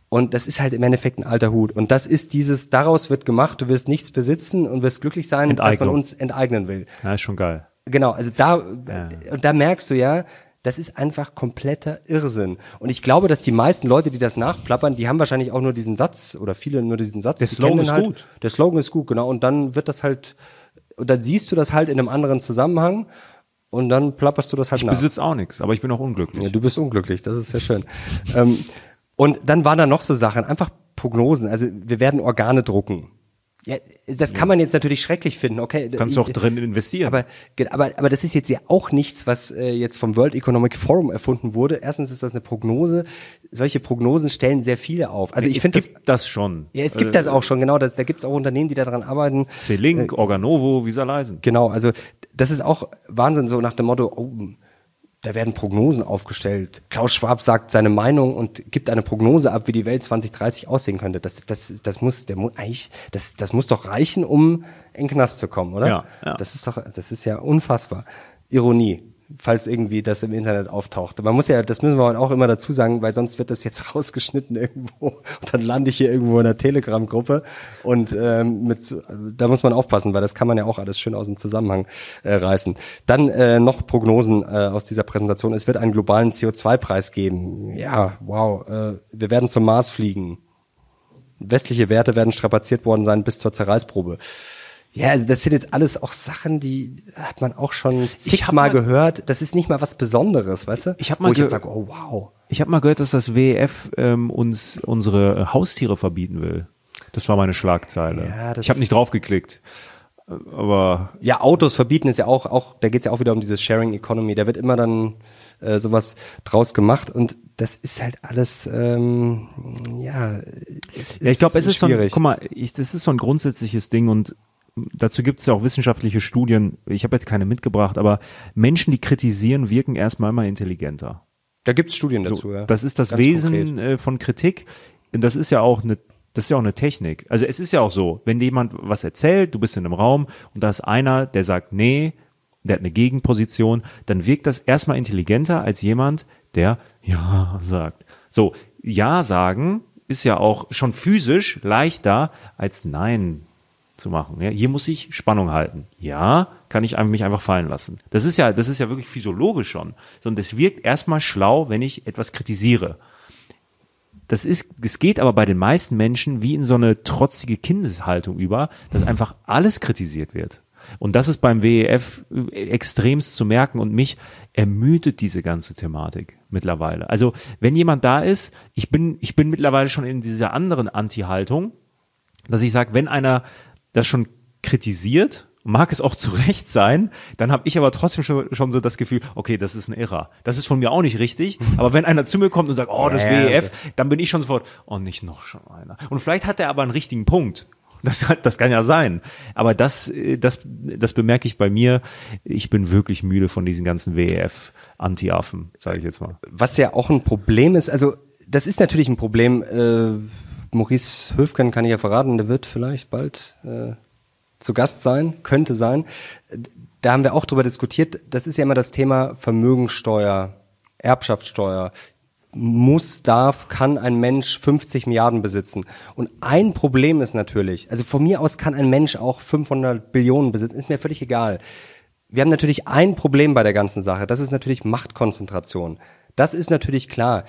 Und das ist halt im Endeffekt ein alter Hut. Und das ist dieses, daraus wird gemacht, du wirst nichts besitzen und wirst glücklich sein, dass man uns enteignen will. Ja, ist schon geil. Genau, also da, ja. und da merkst du ja, das ist einfach kompletter Irrsinn. Und ich glaube, dass die meisten Leute, die das nachplappern, die haben wahrscheinlich auch nur diesen Satz oder viele nur diesen Satz. Der Slogan ist halt, gut. Der Slogan ist gut, genau. Und dann wird das halt, und dann siehst du das halt in einem anderen Zusammenhang. Und dann plapperst du das halt ich nach. Ich besitze auch nichts, aber ich bin auch unglücklich. Ja, du bist unglücklich, das ist sehr schön. ähm, und dann waren da noch so Sachen, einfach Prognosen. Also wir werden Organe drucken. Ja, das kann man jetzt natürlich schrecklich finden, okay. Kannst du auch drin investieren. Aber, aber, aber das ist jetzt ja auch nichts, was äh, jetzt vom World Economic Forum erfunden wurde. Erstens ist das eine Prognose. Solche Prognosen stellen sehr viele auf. Also ich finde das. gibt das schon. Ja, es gibt äh, das auch schon, genau. Das, da gibt es auch Unternehmen, die daran arbeiten. C-Link, äh, Organovo, Visa Leisen. Genau, also das ist auch Wahnsinn, so nach dem Motto, oh, da werden Prognosen aufgestellt. Klaus Schwab sagt seine Meinung und gibt eine Prognose ab, wie die Welt 2030 aussehen könnte. Das, das, das muss, der muss eigentlich, das, das muss doch reichen, um in den Knast zu kommen, oder? Ja, ja. Das ist doch, das ist ja unfassbar. Ironie falls irgendwie das im Internet auftaucht. Man muss ja, das müssen wir auch immer dazu sagen, weil sonst wird das jetzt rausgeschnitten irgendwo und dann lande ich hier irgendwo in einer Telegram-Gruppe und ähm, mit, da muss man aufpassen, weil das kann man ja auch alles schön aus dem Zusammenhang äh, reißen. Dann äh, noch Prognosen äh, aus dieser Präsentation. Es wird einen globalen CO2-Preis geben. Ja, wow. Äh, wir werden zum Mars fliegen. Westliche Werte werden strapaziert worden sein bis zur Zerreißprobe. Ja, also das sind jetzt alles auch Sachen, die hat man auch schon zigmal gehört. Das ist nicht mal was Besonderes, weißt du? Ich habe mal gehört, oh wow. Ich habe mal gehört, dass das WEF ähm, uns unsere Haustiere verbieten will. Das war meine Schlagzeile. Ja, ich habe nicht draufgeklickt. Aber ja, Autos verbieten ist ja auch, auch da geht's ja auch wieder um dieses Sharing Economy. Da wird immer dann äh, sowas draus gemacht und das ist halt alles ähm, ja. ja, ich glaube, es ist schwierig. so ein, guck mal, ich, das ist so ein grundsätzliches Ding und dazu gibt es ja auch wissenschaftliche Studien, ich habe jetzt keine mitgebracht, aber Menschen, die kritisieren, wirken erstmal immer intelligenter. Da gibt es Studien dazu, so, ja. Das ist das Ganz Wesen konkret. Äh, von Kritik. Das ist ja auch eine das ist ja auch eine Technik. Also es ist ja auch so, wenn jemand was erzählt, du bist in einem Raum und da ist einer, der sagt, nee, der hat eine Gegenposition, dann wirkt das erstmal intelligenter als jemand, der ja sagt. So, ja sagen ist ja auch schon physisch leichter als nein zu machen. Ja, hier muss ich Spannung halten. Ja, kann ich mich einfach fallen lassen. Das ist ja, das ist ja wirklich physiologisch schon. Sondern es wirkt erstmal schlau, wenn ich etwas kritisiere. Das ist, es geht aber bei den meisten Menschen wie in so eine trotzige Kindeshaltung über, dass einfach alles kritisiert wird. Und das ist beim WEF extremst zu merken und mich ermüdet diese ganze Thematik mittlerweile. Also, wenn jemand da ist, ich bin, ich bin mittlerweile schon in dieser anderen Anti-Haltung, dass ich sage, wenn einer das schon kritisiert, mag es auch zu Recht sein, dann habe ich aber trotzdem schon, schon so das Gefühl, okay, das ist ein Irrer. Das ist von mir auch nicht richtig. Aber wenn einer zu mir kommt und sagt, oh, das ja, WEF, das dann bin ich schon sofort, oh, nicht noch schon einer. Und vielleicht hat er aber einen richtigen Punkt. Das, das kann ja sein. Aber das, das, das bemerke ich bei mir. Ich bin wirklich müde von diesen ganzen WEF-Anti-Affen, sage ich jetzt mal. Was ja auch ein Problem ist, also das ist natürlich ein Problem, äh, Maurice Höfgen kann ich ja verraten, der wird vielleicht bald äh, zu Gast sein, könnte sein. Da haben wir auch drüber diskutiert. Das ist ja immer das Thema Vermögensteuer, Erbschaftssteuer. Muss, darf, kann ein Mensch 50 Milliarden besitzen. Und ein Problem ist natürlich, also von mir aus kann ein Mensch auch 500 Billionen besitzen, ist mir völlig egal. wir haben natürlich ein Problem bei der ganzen Sache. Das ist natürlich Machtkonzentration. Das ist natürlich klar.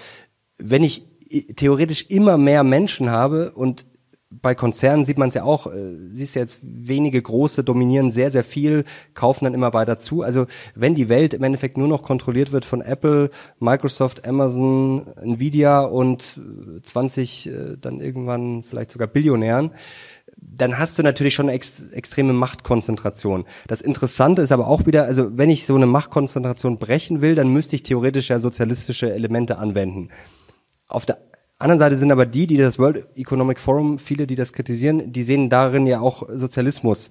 Wenn ich theoretisch immer mehr Menschen habe und bei Konzernen sieht man es ja auch, äh, siehst ja jetzt wenige große dominieren sehr, sehr viel, kaufen dann immer weiter zu. Also wenn die Welt im Endeffekt nur noch kontrolliert wird von Apple, Microsoft, Amazon, Nvidia und 20 äh, dann irgendwann vielleicht sogar Billionären, dann hast du natürlich schon eine ex extreme Machtkonzentration. Das Interessante ist aber auch wieder, also wenn ich so eine Machtkonzentration brechen will, dann müsste ich theoretisch ja sozialistische Elemente anwenden. Auf der anderen Seite sind aber die, die das World Economic Forum, viele, die das kritisieren, die sehen darin ja auch Sozialismus.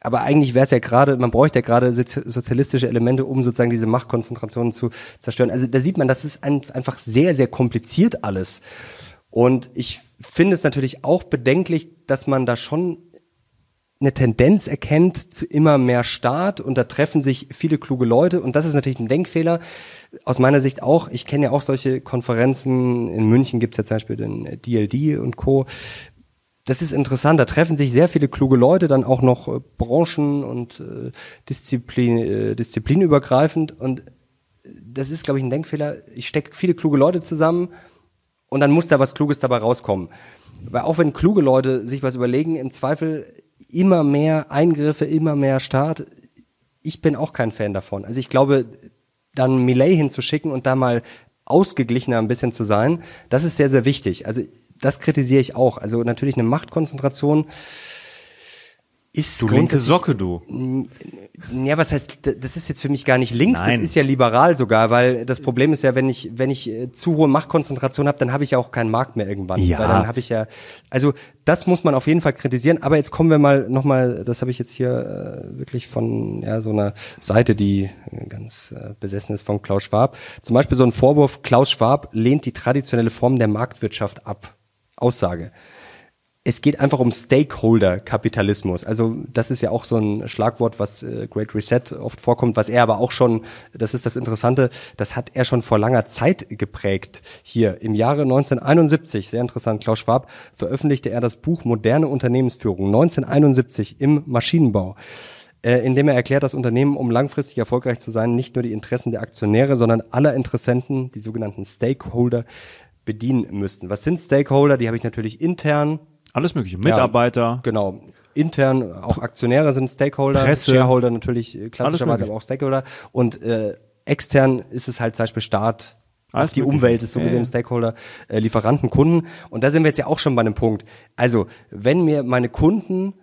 Aber eigentlich wäre es ja gerade, man bräuchte ja gerade sozialistische Elemente, um sozusagen diese Machtkonzentration zu zerstören. Also da sieht man, das ist ein, einfach sehr, sehr kompliziert alles. Und ich finde es natürlich auch bedenklich, dass man da schon eine Tendenz erkennt zu immer mehr Staat und da treffen sich viele kluge Leute und das ist natürlich ein Denkfehler. Aus meiner Sicht auch, ich kenne ja auch solche Konferenzen, in München gibt es ja zum Beispiel den DLD und Co. Das ist interessant, da treffen sich sehr viele kluge Leute, dann auch noch äh, Branchen und äh, Disziplin, äh, disziplinübergreifend und das ist, glaube ich, ein Denkfehler. Ich stecke viele kluge Leute zusammen und dann muss da was Kluges dabei rauskommen. Weil auch wenn kluge Leute sich was überlegen, im Zweifel immer mehr Eingriffe, immer mehr Staat. Ich bin auch kein Fan davon. Also ich glaube, dann Millet hinzuschicken und da mal ausgeglichener ein bisschen zu sein, das ist sehr, sehr wichtig. Also das kritisiere ich auch. Also natürlich eine Machtkonzentration ist du linke Socke, du. Ja, was heißt, das ist jetzt für mich gar nicht links, Nein. das ist ja liberal sogar, weil das Problem ist ja, wenn ich, wenn ich äh, zu hohe Machtkonzentration habe, dann habe ich ja auch keinen Markt mehr irgendwann. Ja. Weil dann habe ich ja, also das muss man auf jeden Fall kritisieren, aber jetzt kommen wir mal nochmal, das habe ich jetzt hier äh, wirklich von ja, so einer Seite, die äh, ganz äh, besessen ist von Klaus Schwab. Zum Beispiel so ein Vorwurf, Klaus Schwab lehnt die traditionelle Form der Marktwirtschaft ab. Aussage es geht einfach um Stakeholder-Kapitalismus. Also das ist ja auch so ein Schlagwort, was äh, Great Reset oft vorkommt, was er aber auch schon, das ist das Interessante, das hat er schon vor langer Zeit geprägt. Hier im Jahre 1971, sehr interessant, Klaus Schwab, veröffentlichte er das Buch Moderne Unternehmensführung 1971 im Maschinenbau äh, in dem er erklärt, dass Unternehmen, um langfristig erfolgreich zu sein, nicht nur die Interessen der Aktionäre, sondern aller Interessenten, die sogenannten Stakeholder, bedienen müssten. Was sind Stakeholder? Die habe ich natürlich intern, Alles mögliche. Mitarbeiter. ja, genau. Intern, auch Aktionäre sind Stakeholder, Presse. Shareholder natürlich äh, klassischerweise, aber auch Stakeholder. Und äh, extern ist es halt zum Beispiel Staat, Alles die. Umwelt ist so gesehen ja. Stakeholder, äh, Lieferanten, Kunden. Und da sind wir jetzt ja auch schon bei einem Punkt. Also, wenn mir meine Kunden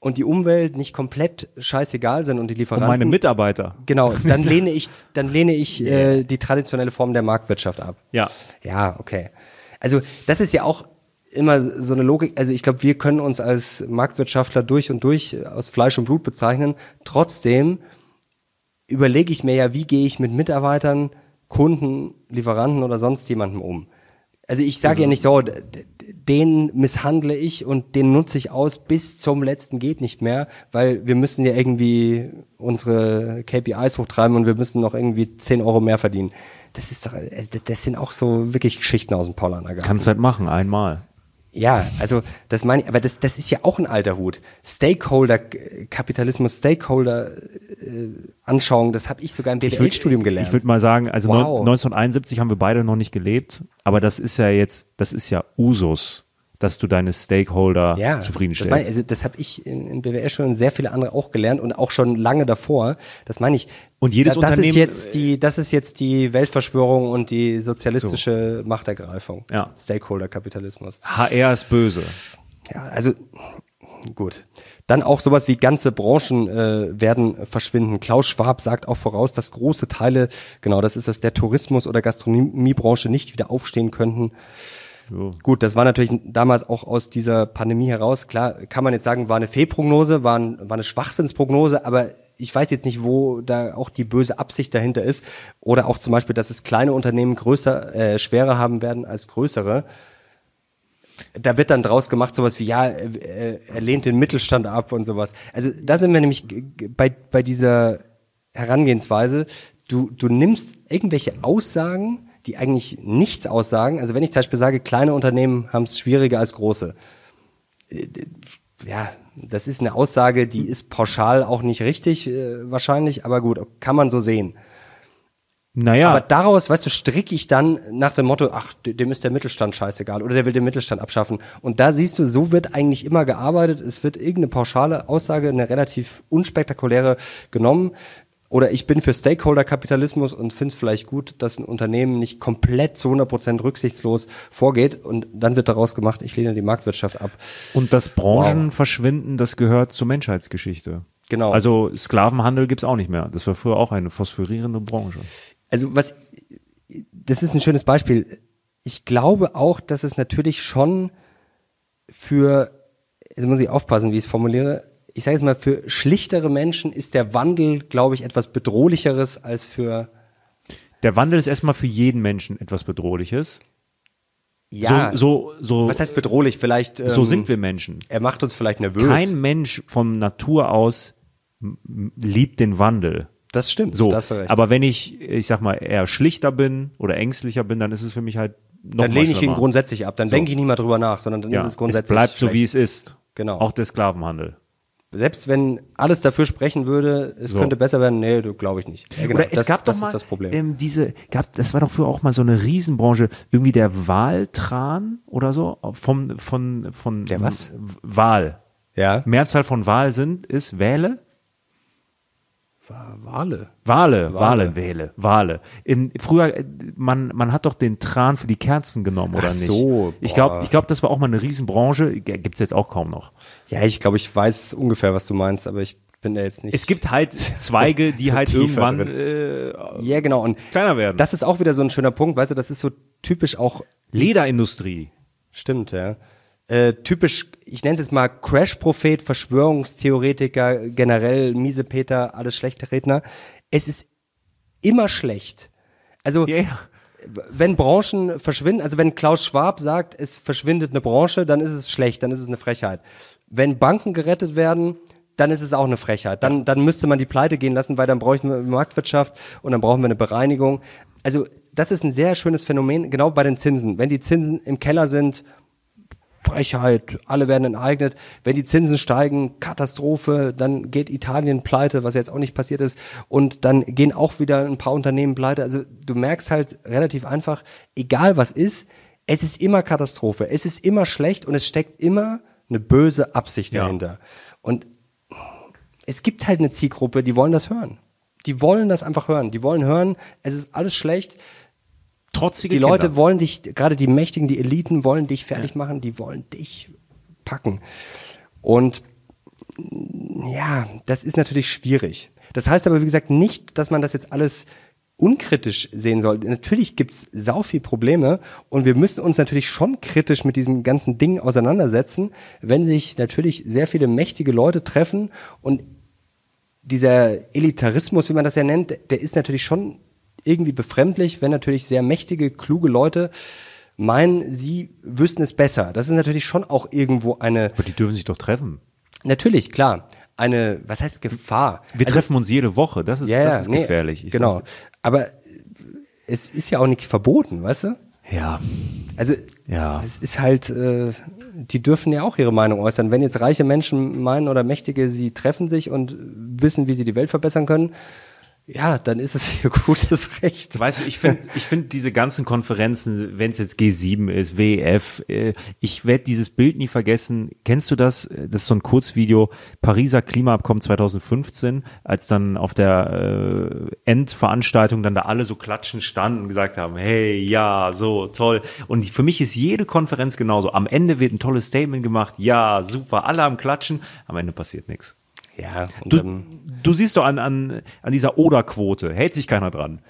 und die Umwelt nicht komplett scheißegal sind und die Und Lieferanten meine Mitarbeiter. Genau, dann lehne ich, dann lehne ich äh, die traditionelle Form der Marktwirtschaft ab. Ja. Ja, okay. Also das ist ja auch immer so eine Logik. Also ich glaube, wir können uns als Marktwirtschaftler durch und durch äh, aus Fleisch und Blut bezeichnen. Trotzdem überlege ich mir ja, wie gehe ich mit Mitarbeitern, Kunden, Lieferanten oder sonst jemandem um. Also ich sage ja nicht so, den misshandle ich und den nutze ich aus bis zum letzten geht nicht mehr, weil wir müssen ja irgendwie unsere KPIs hochtreiben und wir müssen noch irgendwie 10 Euro mehr verdienen. Das ist doch, also das sind auch so wirklich Geschichten aus dem Paulaner Garten. Kannst halt machen, einmal. Ja, also das meine ich, aber das, das ist ja auch ein alter Hut. Stakeholder-Kapitalismus, Stakeholder-Anschauung, das habe ich sogar im BWL-Studium gelernt. Ich würde mal sagen, also Wow. neun- 1971 haben wir beide noch nicht gelebt, aber das ist ja jetzt, das ist ja Usus, dass du deine Stakeholder ja, Das, meine, zufriedenstellst. also das habe ich in, in BWL schon sehr viele andere auch gelernt und auch schon lange davor. Das meine ich. Und jedes das ist Unternehmen- jetzt die, das ist jetzt die Weltverschwörung und die sozialistische Machtergreifung. Ja. Stakeholder-Kapitalismus. HR ist böse. Ja, also gut. Dann auch sowas wie ganze Branchen äh, werden verschwinden. Klaus Schwab sagt auch voraus, dass große Teile, genau, das ist es, der Tourismus- oder Gastronomiebranche nicht wieder aufstehen könnten. So. Gut, das war natürlich damals auch aus dieser Pandemie heraus. Klar, kann man jetzt sagen, war eine Fehlprognose, war, ein, war eine Schwachsinnsprognose, aber ich weiß jetzt nicht, wo da auch die böse Absicht dahinter ist. Oder auch zum Beispiel, dass es kleine Unternehmen größer, äh, schwerer haben werden als größere. Da wird dann draus gemacht sowas wie, ja, äh, er lehnt den Mittelstand ab und sowas. Also da sind wir nämlich bei, bei dieser Herangehensweise. Du, du nimmst irgendwelche Aussagen, die eigentlich nichts aussagen. Also wenn ich zum Beispiel sage, kleine Unternehmen haben es schwieriger als große. ja, das ist eine Aussage, die ist pauschal auch nicht richtig äh, wahrscheinlich, aber gut, kann man so sehen. Naja, Aber daraus, weißt du, stricke ich dann nach dem Motto, ach, dem ist der Mittelstand scheißegal oder der will den Mittelstand abschaffen. Und da siehst du, so wird eigentlich immer gearbeitet. Es wird irgendeine pauschale Aussage, eine relativ unspektakuläre genommen. Oder ich bin für Stakeholder-Kapitalismus und finde es vielleicht gut, dass ein Unternehmen nicht komplett zu 100% rücksichtslos vorgeht. Und dann wird daraus gemacht, ich lehne die Marktwirtschaft ab. und das Branchenverschwinden, das gehört zur Menschheitsgeschichte. Genau. Also Sklavenhandel gibt's auch nicht mehr. Das war früher auch eine phosphorierende Branche. also was, das ist ein schönes Beispiel. Ich glaube auch, dass es natürlich schon für, jetzt muss ich aufpassen, wie ich es formuliere, ich sage jetzt mal, für schlichtere Menschen ist der Wandel, glaube ich, etwas bedrohlicheres als für, Der Wandel ist erstmal für jeden Menschen etwas Bedrohliches. ja, so, so, so, was heißt bedrohlich? Vielleicht, so ähm, sind wir Menschen. Er macht uns vielleicht nervös. Kein Mensch von Natur aus liebt den Wandel. das stimmt, So, da hast du recht. aber wenn ich, ich sag mal, eher schlichter bin oder ängstlicher bin, dann ist es für mich halt noch dann lehne ich ihn grundsätzlich ab. Dann denke ich nicht mal drüber nach, sondern dann ja, ist es es grundsätzlich bleibt so, schlecht. wie es ist. Genau. Auch der Sklavenhandel. Selbst wenn alles dafür sprechen würde, es So. könnte besser werden, nee, du glaube ich nicht. Ja, genau, Oder es das, gab das doch mal ist das Problem. Ähm, diese, gab, das war doch früher auch mal so eine Riesenbranche, irgendwie der Waltran oder so, vom, von, von Der was? Wal. ja, Mehrzahl von Wal sind, ist Wähle? Wa- Wale. Wale, Wale. Wale, Wähle, Wale. Im, früher, äh, man, man hat doch den Tran für die Kerzen genommen, oder Ach nicht? so, Ich boah. glaube, ich glaub, das war auch mal eine Riesenbranche. G- Gibt's jetzt auch kaum noch. Ja, ich glaube, ich weiß ungefähr, was du meinst, aber ich bin da jetzt nicht. Es gibt halt Zweige, die halt irgendwann drin. äh, ja, genau. Und kleiner werden. das ist auch wieder so ein schöner Punkt, weißt du, das ist so typisch auch, Lederindustrie. stimmt, ja. Äh, typisch, ich nenne es jetzt mal Crash-Prophet, Verschwörungstheoretiker, generell Miesepeter, alles schlechte Redner. Es ist immer schlecht. Also, ja. wenn Branchen verschwinden, also wenn Klaus Schwab sagt, es verschwindet eine Branche, dann ist es schlecht, dann ist es eine Frechheit. Wenn Banken gerettet werden, dann ist es auch eine Frechheit. Dann, dann müsste man die Pleite gehen lassen, weil dann bräuchten wir Marktwirtschaft und dann brauchen wir eine Bereinigung. Also das ist ein sehr schönes Phänomen, genau bei den Zinsen. Wenn die Zinsen im Keller sind, Frechheit, alle werden enteignet. Wenn die Zinsen steigen, Katastrophe, dann geht Italien pleite, was jetzt auch nicht passiert ist. Und dann gehen auch wieder ein paar Unternehmen pleite. Also du merkst halt relativ einfach, egal was ist, es ist immer Katastrophe, es ist immer schlecht und es steckt immer eine böse Absicht Ja. dahinter. Und es gibt halt eine Zielgruppe, die wollen das hören. Die wollen das einfach hören. Die wollen hören, es ist alles schlecht. Trotzige Die Leute Kinder. wollen dich, gerade die Mächtigen, die Eliten wollen dich fertig machen, die wollen dich packen. Und ja, das ist natürlich schwierig. Das heißt aber, wie gesagt, nicht, dass man das jetzt alles unkritisch sehen soll. Natürlich gibt's sau viel Probleme und wir müssen uns natürlich schon kritisch mit diesem ganzen Ding auseinandersetzen, wenn sich natürlich sehr viele mächtige Leute treffen und dieser Elitarismus, wie man das ja nennt, der ist natürlich schon irgendwie befremdlich, wenn natürlich sehr mächtige, kluge Leute meinen, sie wüssten es besser. Das ist natürlich schon auch irgendwo eine, Aber die dürfen sich doch treffen. natürlich, klar, eine, was heißt Gefahr? Wir treffen uns jede Woche. Das ist, das ist nee, gefährlich. Ich genau. Aber es ist ja auch nicht verboten, weißt du? Ja. Also Ja. es ist halt, äh, die dürfen ja auch ihre Meinung äußern. Wenn jetzt reiche Menschen meinen oder Mächtige, sie treffen sich und wissen, wie sie die Welt verbessern können, ja, dann ist es ihr gutes Recht. Weißt du, ich finde ich find diese ganzen Konferenzen, wenn es jetzt G7 ist, WEF, äh, ich werde dieses Bild nie vergessen. Kennst du das? Das ist so ein Kurzvideo, Pariser Klimaabkommen 2015, als dann auf der äh, Endveranstaltung dann da alle so klatschen standen und gesagt haben, hey, ja, so, toll. Und für mich ist jede Konferenz genauso. Am Ende wird ein tolles Statement gemacht, ja, super, alle am Klatschen, am Ende passiert nichts. Ja, Du, du siehst doch an, an, an dieser Oder-Quote, hält sich keiner dran.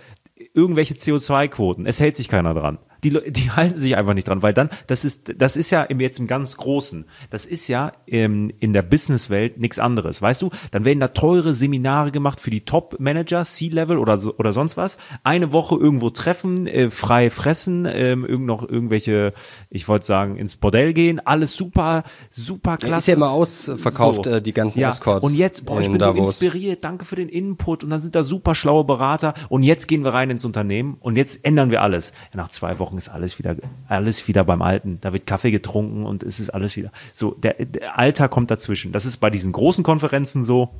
Irgendwelche CO2-Quoten, es hält sich keiner dran. Die, die halten sich einfach nicht dran, weil dann, das ist, das ist ja im, jetzt im ganz Großen, das ist ja ähm, in der Businesswelt nichts anderes, weißt du? Dann werden da teure Seminare gemacht für die Top-Manager, C-Level oder, so, oder sonst was. Eine Woche irgendwo treffen, äh, frei fressen, ähm, irgend noch irgendwelche, ich wollte sagen, ins Bordell gehen, alles super, super klasse. ist ja immer ausverkauft, So. äh, die ganzen ja. Escorts. Und jetzt, boah, ich in bin so Davos. inspiriert, danke für den Input. Und dann sind da super schlaue Berater. Und jetzt gehen wir rein ins Unternehmen und jetzt ändern wir alles. Nach zwei Wochen Wochen ist alles wieder, alles wieder beim Alten. Da wird Kaffee getrunken und es ist alles wieder. So, der, der Alter kommt dazwischen. Das ist bei diesen großen Konferenzen so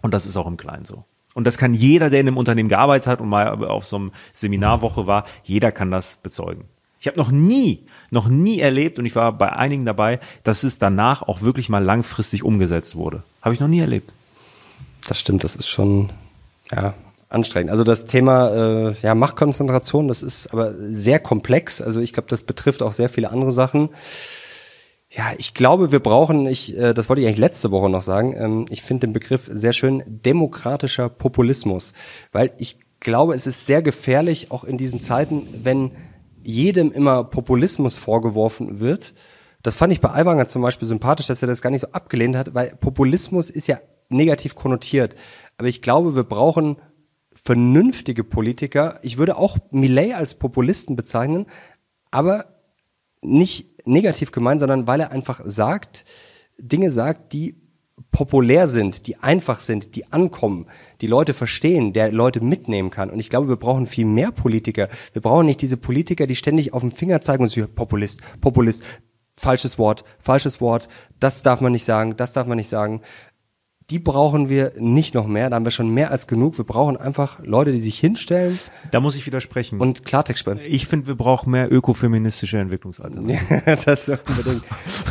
und das ist auch im Kleinen so. Und das kann jeder, der in einem Unternehmen gearbeitet hat und mal auf so einem Seminarwoche war, jeder kann das bezeugen. Ich habe noch nie, noch nie erlebt, und ich war bei einigen dabei, dass es danach auch wirklich mal langfristig umgesetzt wurde. Habe ich noch nie erlebt. Das stimmt, das ist schon ja, anstrengend. Also das Thema äh, ja, Machtkonzentration, das ist aber sehr komplex. Also ich glaube, das betrifft auch sehr viele andere Sachen. Ja, ich glaube, wir brauchen, ich, äh, das wollte ich eigentlich letzte Woche noch sagen, ähm, ich finde den Begriff sehr schön, demokratischer Populismus. Weil ich glaube, es ist sehr gefährlich, auch in diesen Zeiten, wenn jedem immer Populismus vorgeworfen wird. Das fand ich bei Aiwanger zum Beispiel sympathisch, dass er das gar nicht so abgelehnt hat, weil Populismus ist ja negativ konnotiert. Aber ich glaube, wir brauchen vernünftige Politiker. Ich würde auch Millet als Populisten bezeichnen, aber nicht negativ gemeint, sondern weil er einfach sagt, Dinge sagt, die populär sind, die einfach sind, die ankommen, die Leute verstehen, der Leute mitnehmen kann. Und ich glaube, wir brauchen viel mehr Politiker. Wir brauchen nicht diese Politiker, die ständig auf den Finger zeigen und sagen, Populist, Populist, falsches Wort, falsches Wort, das darf man nicht sagen, das darf man nicht sagen die brauchen wir nicht noch mehr. Da haben wir schon mehr als genug. Wir brauchen einfach Leute, die sich hinstellen. Da muss ich widersprechen. Und Klartext sprechen. Ich finde, wir brauchen mehr ökofeministische Entwicklungsalternativen. Ja, das unbedingt.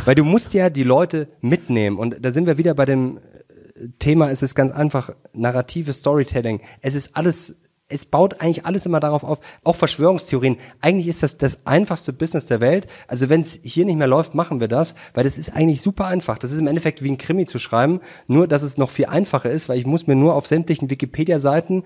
Weil du musst ja die Leute mitnehmen. Und da sind wir wieder bei dem Thema, es ist ganz einfach narrative Storytelling. Es ist alles es baut eigentlich alles immer darauf auf, auch Verschwörungstheorien. Eigentlich ist das das einfachste Business der Welt. Also wenn es hier nicht mehr läuft, machen wir das, weil das ist eigentlich super einfach. Das ist im Endeffekt wie ein Krimi zu schreiben, nur dass es noch viel einfacher ist, weil ich muss mir nur auf sämtlichen Wikipedia-Seiten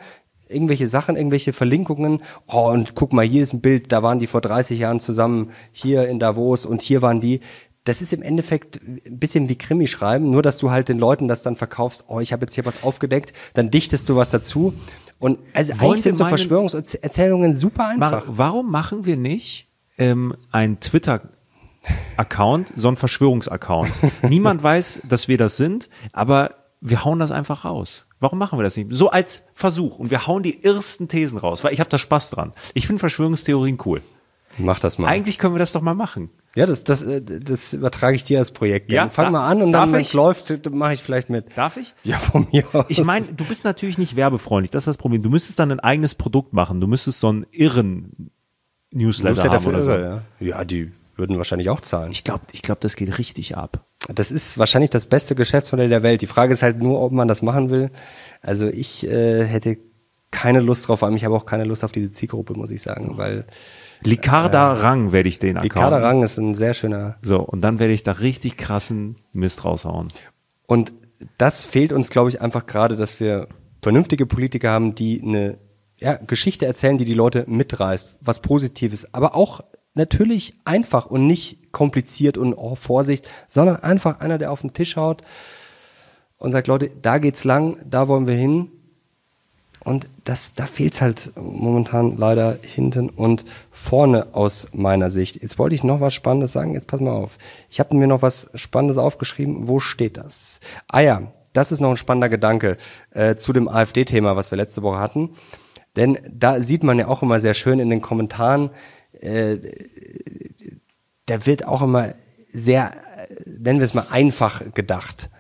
irgendwelche Sachen, irgendwelche Verlinkungen. Oh, und guck mal, hier ist ein Bild, da waren die vor 30 Jahren zusammen hier in Davos und hier waren die. Das ist im Endeffekt ein bisschen wie Krimi schreiben, nur dass du halt den Leuten das dann verkaufst, oh, ich habe jetzt hier was aufgedeckt, dann dichtest du was dazu und also Wollen eigentlich sind so Verschwörungserzählungen super einfach. Warum machen wir nicht ähm, ein Twitter Account, so ein Verschwörungsaccount? Niemand weiß, dass wir das sind, aber wir hauen das einfach raus. Warum machen wir das nicht? So als Versuch und wir hauen die ersten Thesen raus, weil ich habe da Spaß dran. Ich finde Verschwörungstheorien cool. Mach das mal. Eigentlich können wir das doch mal machen. Ja, das, das, äh, das übertrage ich dir als Projekt. Ja, Fang da, mal an und dann, wenn es läuft, mache ich vielleicht mit. Darf ich? Ja, von mir aus. Ich meine, du bist natürlich nicht werbefreundlich, das ist das Problem. Du müsstest dann ein eigenes Produkt machen. Du müsstest so einen irren Newsletter, Newsletter haben oder so. ja. ja, die würden wahrscheinlich auch zahlen. Ich glaube, ich glaub, das geht richtig ab. Das ist wahrscheinlich das beste Geschäftsmodell der Welt. Die Frage ist halt nur, ob man das machen will. Also ich äh, hätte keine Lust drauf, vor allem ich habe auch keine Lust auf diese Zielgruppe, muss ich sagen, weil Licarda äh, Rang werde ich den Account. Licarda Rang ist ein sehr schöner. So, und dann werde ich da richtig krassen Mist raushauen. Und das fehlt uns, glaube ich, einfach gerade, dass wir vernünftige Politiker haben, die eine ja, Geschichte erzählen, die die Leute mitreißt, was Positives, aber auch natürlich einfach und nicht kompliziert und oh, Vorsicht, sondern einfach einer, der auf den Tisch haut und sagt, Leute, da geht's lang, da wollen wir hin und das, da fehlt's halt momentan leider hinten und vorne aus meiner Sicht. Jetzt wollte ich noch was Spannendes sagen. Jetzt pass mal auf. Ich habe mir noch was Spannendes aufgeschrieben. Wo steht das? Ah ja, das ist noch ein spannender Gedanke äh, zu dem AfD-Thema, was wir letzte Woche hatten. Denn da sieht man ja auch immer sehr schön in den Kommentaren, äh, da wird auch immer sehr, äh, nennen wir es mal, einfach gedacht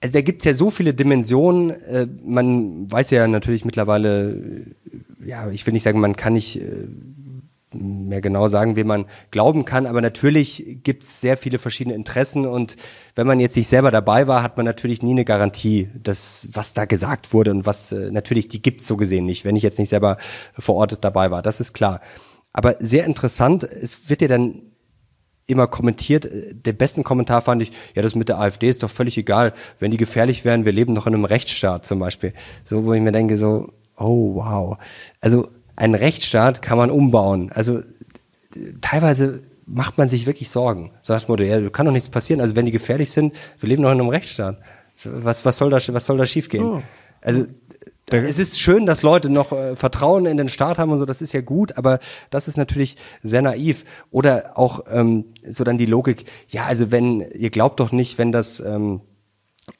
also da gibt's ja so viele Dimensionen. Äh, man weiß ja natürlich mittlerweile, äh, ja, ich will nicht sagen, man kann nicht äh, mehr genau sagen, wem man glauben kann, aber natürlich gibt's sehr viele verschiedene Interessen und wenn man jetzt nicht selber dabei war, hat man natürlich nie eine Garantie, dass was da gesagt wurde und was äh, natürlich die gibt's so gesehen nicht, wenn ich jetzt nicht selber vor Ort dabei war, das ist klar. Aber sehr interessant, es wird ja dann immer kommentiert. Den besten Kommentar fand ich, ja, das mit der AfD ist doch völlig egal. Wenn die gefährlich wären, wir leben doch in einem Rechtsstaat zum Beispiel. So, wo ich mir denke, so, oh wow. Also einen Rechtsstaat kann man umbauen. Also teilweise macht man sich wirklich Sorgen. So das Motto, ja, kann doch nichts passieren. Also wenn die gefährlich sind, wir leben doch in einem Rechtsstaat. Was, was soll da, was soll da schiefgehen? Oh. Also es ist schön, dass Leute noch äh, Vertrauen in den Staat haben und so, das ist ja gut, aber das ist natürlich sehr naiv. Oder auch ähm, so dann die Logik, ja, also wenn, ihr glaubt doch nicht, wenn das, ähm,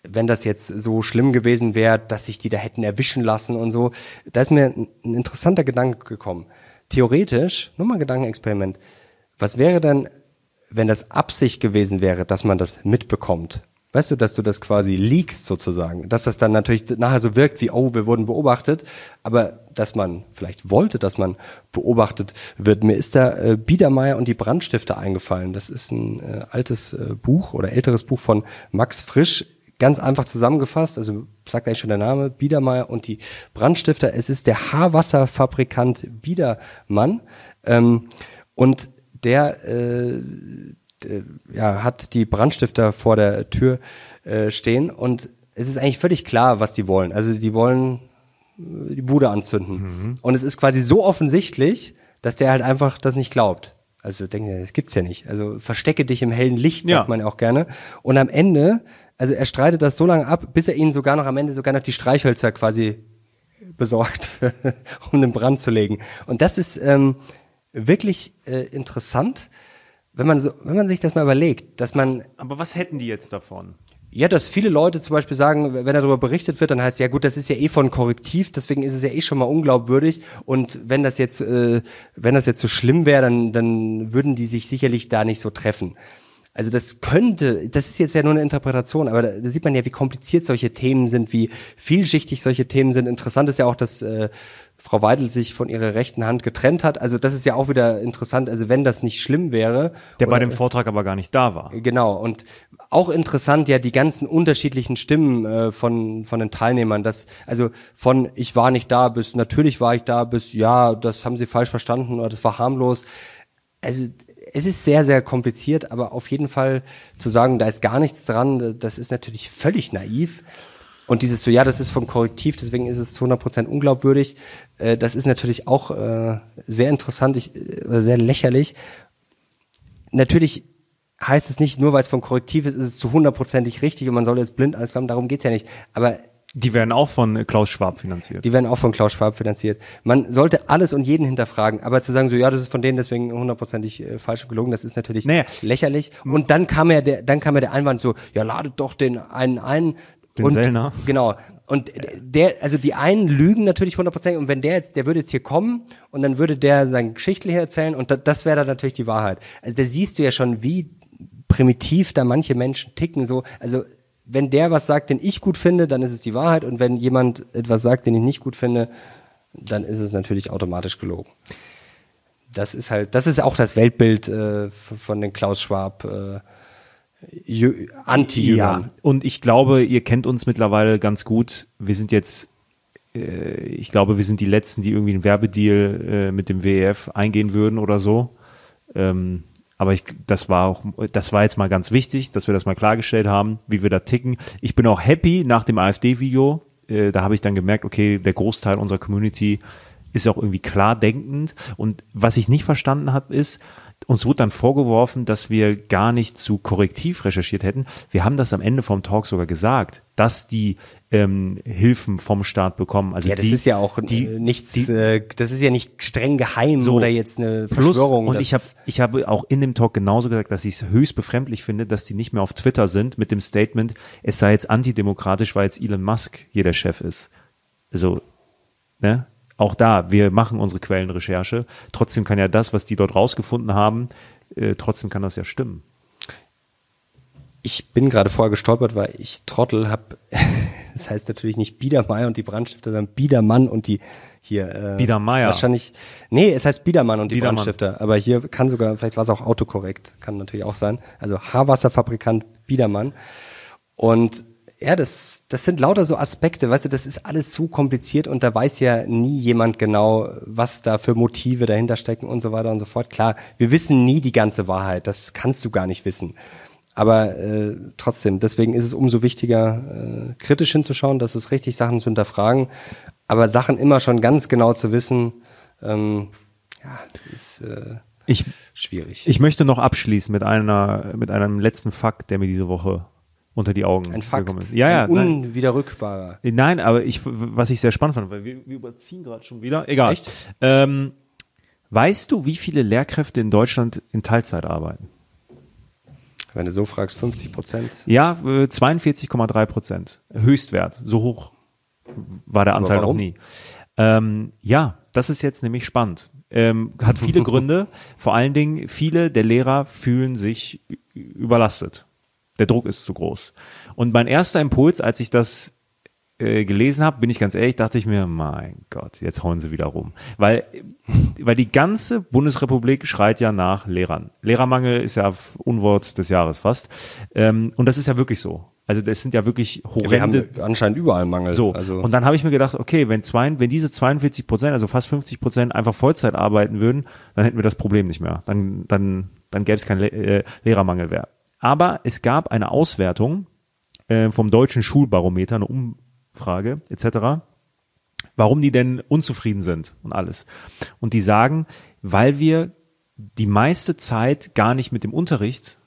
wenn das jetzt so schlimm gewesen wäre, dass sich die da hätten erwischen lassen und so. Da ist mir ein interessanter Gedanke gekommen. theoretisch, nur mal ein Gedankenexperiment, was wäre denn, wenn das Absicht gewesen wäre, dass man das mitbekommt? Weißt du, dass du das quasi leakst sozusagen, dass das dann natürlich nachher so wirkt wie, oh, wir wurden beobachtet, aber dass man vielleicht wollte, dass man beobachtet wird. Mir ist da äh, Biedermeier und die Brandstifter eingefallen. Das ist ein äh, altes äh, Buch oder älteres Buch von Max Frisch, ganz einfach zusammengefasst, also sagt eigentlich schon der Name, Biedermeier und die Brandstifter. Es ist der Haarwasserfabrikant Biedermann ähm, und der äh, ja, hat die Brandstifter vor der Tür äh, stehen und es ist eigentlich völlig klar, was die wollen. Also die wollen äh, die Bude anzünden. Mhm. Und es ist quasi so offensichtlich, dass der halt einfach das nicht glaubt. Also denkt er, das gibt's ja nicht. Also verstecke dich im hellen Licht, sagt ja. man ja auch gerne. Und am Ende, also er streitet das so lange ab, bis er ihnen sogar noch am Ende sogar noch die Streichhölzer quasi besorgt, um den Brand zu legen. Und das ist ähm, wirklich äh, interessant, wenn man so, wenn man sich das mal überlegt, dass man. Aber was hätten die jetzt davon? Ja, dass viele Leute zum Beispiel sagen, wenn darüber berichtet wird, dann heißt ja gut, das ist ja eh von Korrektiv, deswegen ist es ja eh schon mal unglaubwürdig. Und wenn das jetzt, äh, wenn das jetzt so schlimm wäre, dann, dann würden die sich sicherlich da nicht so treffen. Also das könnte, das ist jetzt ja nur eine Interpretation, aber da, da sieht man ja, wie kompliziert solche Themen sind, wie vielschichtig solche Themen sind. Interessant ist ja auch, dass äh, Frau Weidel sich von ihrer rechten Hand getrennt hat. Also das ist ja auch wieder interessant. Also wenn das nicht schlimm wäre. Der oder, bei dem Vortrag aber gar nicht da war. Genau. Und auch interessant ja die ganzen unterschiedlichen Stimmen äh, von, von den Teilnehmern. Das, also von ich war nicht da bis natürlich war ich da bis ja, das haben sie falsch verstanden oder das war harmlos. Also es ist sehr, sehr kompliziert, aber auf jeden Fall zu sagen, da ist gar nichts dran, das ist natürlich völlig naiv. Und dieses so, ja, das ist vom Korrektiv, deswegen ist es zu 100 Prozent unglaubwürdig, äh, das ist natürlich auch äh, sehr interessant, ich, äh, sehr lächerlich. Natürlich heißt es nicht, nur weil es vom Korrektiv ist, ist es zu hundertprozentig richtig und man soll jetzt blind alles glauben, darum geht's ja nicht. Aber die werden auch von Klaus Schwab finanziert. Die werden auch von Klaus Schwab finanziert. Man sollte alles und jeden hinterfragen, aber zu sagen so, ja, das ist von denen deswegen hundertprozentig äh, falsch und gelogen, das ist natürlich naja. lächerlich. Und dann kam ja der, dann kam ja der Einwand so, ja, ladet doch den einen ein. Den und, Sellner. Genau. Und der, also die einen lügen natürlich hundertprozentig und wenn der jetzt, der würde jetzt hier kommen und dann würde der seine Geschichte hier erzählen und da, das wäre dann natürlich die Wahrheit. Also da siehst du ja schon, wie primitiv da manche Menschen ticken, so, also wenn der was sagt, den ich gut finde, dann ist es die Wahrheit. Und wenn jemand etwas sagt, den ich nicht gut finde, dann ist es natürlich automatisch gelogen. Das ist halt, das ist auch das Weltbild äh, von den Klaus Schwab äh, Anti-Jüngern. Ja, und ich glaube, ihr kennt uns mittlerweile ganz gut. Wir sind jetzt, äh, ich glaube, wir sind die Letzten, die irgendwie einen Werbedeal äh, mit dem WEF eingehen würden oder so. Ähm, aber ich, das war auch, das war jetzt mal ganz wichtig, dass wir das mal klargestellt haben, wie wir da ticken. Ich bin auch happy nach dem AfD-Video. Äh, da habe ich dann gemerkt, okay, der Großteil unserer Community ist auch irgendwie klar denkend. Und was ich nicht verstanden habe, ist, uns wurde dann vorgeworfen, dass wir gar nicht zu korrektiv recherchiert hätten. Wir haben das am Ende vom Talk sogar gesagt, dass die ähm, Hilfen vom Staat bekommen. Also ja, das die, ist ja auch die, äh, nichts, die, äh, das ist ja nicht streng geheim so, oder jetzt eine Verschwörung. Plus, und ich habe ich habe auch in dem Talk genauso gesagt, dass ich es höchst befremdlich finde, dass die nicht mehr auf Twitter sind mit dem Statement, es sei jetzt antidemokratisch, weil jetzt Elon Musk hier der Chef ist. Also, ne? Auch da, wir machen unsere Quellenrecherche. Trotzdem kann ja das, was die dort rausgefunden haben, äh, trotzdem kann das ja stimmen. Ich bin gerade vorher gestolpert, weil ich Trottel habe. das heißt natürlich nicht Biedermeier und die Brandstifter, sondern Biedermann und die hier. Äh, Biedermeier. Wahrscheinlich. Nee, es heißt Biedermann und die Biedermann. Brandstifter. Aber hier kann sogar, vielleicht war es auch autokorrekt, kann natürlich auch sein. Also Haarwasserfabrikant Biedermann. Und ja, das, das sind lauter so Aspekte, weißt du, das ist alles zu kompliziert und da weiß ja nie jemand genau, was da für Motive dahinter stecken und so weiter und so fort. Klar, wir wissen nie die ganze Wahrheit, das kannst du gar nicht wissen. Aber äh, trotzdem, deswegen ist es umso wichtiger, äh, kritisch hinzuschauen, dass es richtig Sachen zu hinterfragen, aber Sachen immer schon ganz genau zu wissen, ähm, ja, ist äh, ich, schwierig. Ich möchte noch abschließen mit einer, mit einem letzten Fakt, der mir diese Woche unter die Augen ein Fakt, gekommen ist. Ja, ja, ein unwiderrückbarer. Nein. nein, aber ich, was ich sehr spannend fand, weil wir, wir überziehen gerade schon wieder. Egal. Echt? Ähm, weißt du, wie viele Lehrkräfte in Deutschland in Teilzeit arbeiten? Wenn du so fragst, 50 Prozent? Ja, 42,3 Prozent. Höchstwert. So hoch war der Anteil noch nie. Ähm, ja, das ist jetzt nämlich spannend. Ähm, hat viele Gründe. Vor allen Dingen, viele der Lehrer fühlen sich überlastet. Der Druck ist zu groß. Und mein erster Impuls, als ich das äh, gelesen habe, bin ich ganz ehrlich, dachte ich mir, mein Gott, jetzt hauen sie wieder rum. Weil, weil die ganze Bundesrepublik schreit ja nach Lehrern. Lehrermangel ist ja Unwort des Jahres fast. Ähm, und das ist ja wirklich so. Also das sind ja wirklich horrende. Wir haben anscheinend überall Mangel. So, also. und dann habe ich mir gedacht, okay, wenn, zwei, wenn diese 42 Prozent, also fast 50 Prozent einfach Vollzeit arbeiten würden, dann hätten wir das Problem nicht mehr. Dann, dann, dann gäbe es keinen Le äh, Lehrermangel mehr. Aber es gab eine Auswertung äh, vom deutschen Schulbarometer, eine Umfrage etc., warum die denn unzufrieden sind und alles. Und die sagen, weil wir die meiste Zeit gar nicht mit dem Unterricht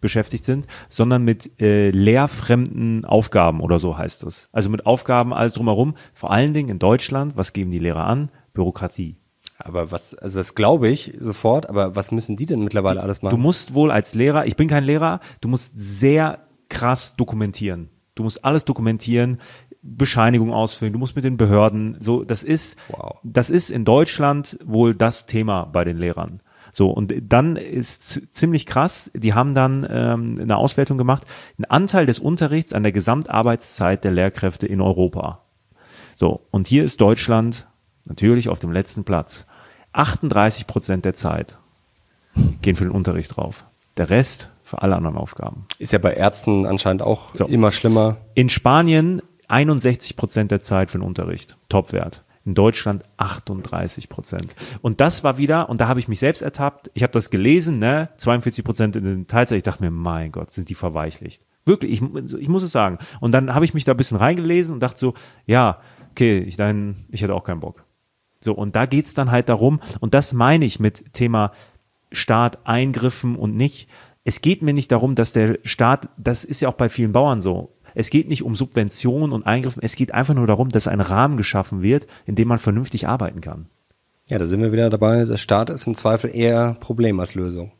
beschäftigt sind, sondern mit äh, lehrfremden Aufgaben oder so heißt es. Also mit Aufgaben alles drumherum, vor allen Dingen in Deutschland, was geben die Lehrer an? Bürokratie. Aber was, also das glaube ich sofort, aber was müssen die denn mittlerweile du, alles machen? Du musst wohl als Lehrer, ich bin kein Lehrer, du musst sehr krass dokumentieren. Du musst alles dokumentieren, Bescheinigung ausfüllen, du musst mit den Behörden, so, das ist, wow. das ist in Deutschland wohl das Thema bei den Lehrern. So, und dann ist ziemlich krass, die haben dann ähm, eine Auswertung gemacht, ein Anteil des Unterrichts an der Gesamtarbeitszeit der Lehrkräfte in Europa. So, und hier ist Deutschland natürlich auf dem letzten Platz. 38 Prozent der Zeit gehen für den Unterricht drauf. Der Rest für alle anderen Aufgaben. Ist ja bei Ärzten anscheinend auch so. immer schlimmer. In Spanien 61 Prozent der Zeit für den Unterricht. Topwert in Deutschland 38 Prozent. Und das war wieder, und da habe ich mich selbst ertappt, ich habe das gelesen, ne, 42 Prozent in den Teilzeit, ich dachte mir, mein Gott, sind die verweichlicht. Wirklich, ich, ich muss es sagen. Und dann habe ich mich da ein bisschen reingelesen und dachte so, ja, okay, ich, dann, ich hätte auch keinen Bock. So, und da geht's dann halt darum, und das meine ich mit Thema Staat, Eingriffen und nicht, es geht mir nicht darum, dass der Staat, das ist ja auch bei vielen Bauern so, es geht nicht um Subventionen und Eingriffen, es geht einfach nur darum, dass ein Rahmen geschaffen wird, in dem man vernünftig arbeiten kann. Ja, da sind wir wieder dabei. Der Staat ist im Zweifel eher Problem als Lösung.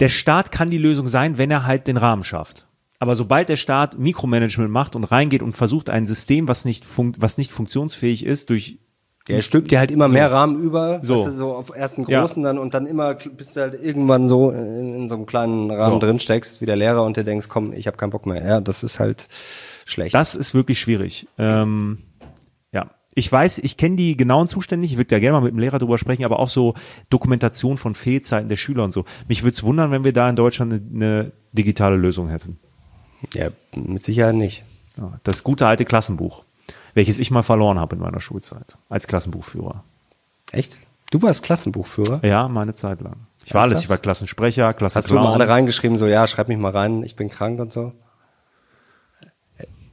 Der Staat kann die Lösung sein, wenn er halt den Rahmen schafft. Aber sobald der Staat Mikromanagement macht und reingeht und versucht, ein System, was nicht, was nicht funktionsfähig ist, durch der stülpt dir halt immer so. mehr Rahmen über, so, weißt du, so auf ersten großen ja. dann und dann immer bist du halt irgendwann so in, in so einem kleinen Rahmen so. drin steckst, wie der Lehrer und dir denkst, komm, ich habe keinen Bock mehr. Ja, das ist halt schlecht. Das ist wirklich schwierig. Ähm, ja, ich weiß, ich kenne die genauen Zustände nicht, ich würde ja gerne mal mit dem Lehrer drüber sprechen, aber auch so Dokumentation von Fehlzeiten der Schüler und so. Mich würde es wundern, wenn wir da in Deutschland eine, eine digitale Lösung hätten. Ja, mit Sicherheit nicht. Das gute alte Klassenbuch welches ich mal verloren habe in meiner Schulzeit als Klassenbuchführer. Echt? Du warst Klassenbuchführer? Ja, meine Zeit lang. Ich war alles. Ich war Klassensprecher, Klassenclown. Hast du mal alle reingeschrieben, so, ja, schreib mich mal rein, ich bin krank und so?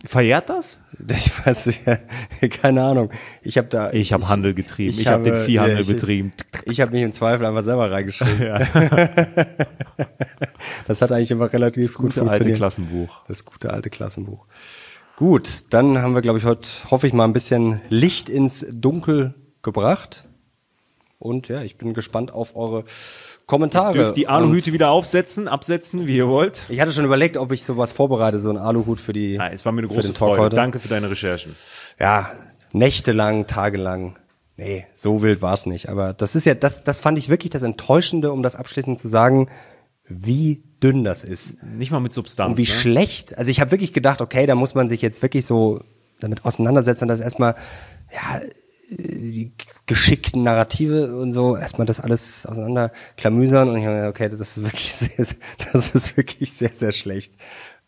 Verjährt das? Ich weiß nicht, keine Ahnung. Ich habe da. Ich habe Handel getrieben. Ich, ich habe hab den Viehhandel ich, betrieben. Ich habe mich im Zweifel einfach selber reingeschrieben. Ja. das hat eigentlich immer relativ das gut gute funktioniert. alte Klassenbuch. Das gute alte Klassenbuch. Gut, dann haben wir, glaube ich, heute, hoffe ich mal, ein bisschen Licht ins Dunkel gebracht. Und ja, ich bin gespannt auf eure Kommentare. Dürft die Aluhüte wieder aufsetzen, absetzen, wie ihr wollt. Ich hatte schon überlegt, ob ich sowas vorbereite, so ein Aluhut für die. Nein, es war mir eine große Freude. Heute. Danke für deine Recherchen. Ja, nächtelang, tagelang. Nee, so wild war es nicht. Aber das ist ja, das, das fand ich wirklich das Enttäuschende, um das abschließend zu sagen, wie dünn das ist. Nicht mal mit Substanz. Und wie ne? schlecht. Also ich habe wirklich gedacht, okay, da muss man sich jetzt wirklich so damit auseinandersetzen, dass erstmal, ja, die geschickten Narrative und so, erstmal das alles auseinanderklamüsern und ich habe okay, das ist wirklich sehr, das ist wirklich sehr, sehr schlecht.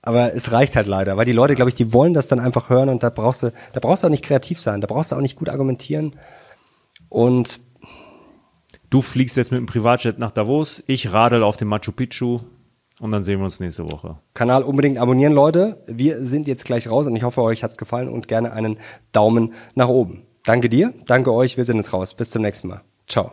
Aber es reicht halt leider, weil die Leute, glaube ich, die wollen das dann einfach hören und da brauchst du, da brauchst du auch nicht kreativ sein, da brauchst du auch nicht gut argumentieren und Du fliegst jetzt mit dem Privatjet nach Davos, ich radel auf dem Machu Picchu und dann sehen wir uns nächste Woche. Kanal unbedingt abonnieren, Leute. Wir sind jetzt gleich raus und ich hoffe, euch hat's gefallen und gerne einen Daumen nach oben. Danke dir, danke euch, wir sind jetzt raus. Bis zum nächsten Mal. Ciao.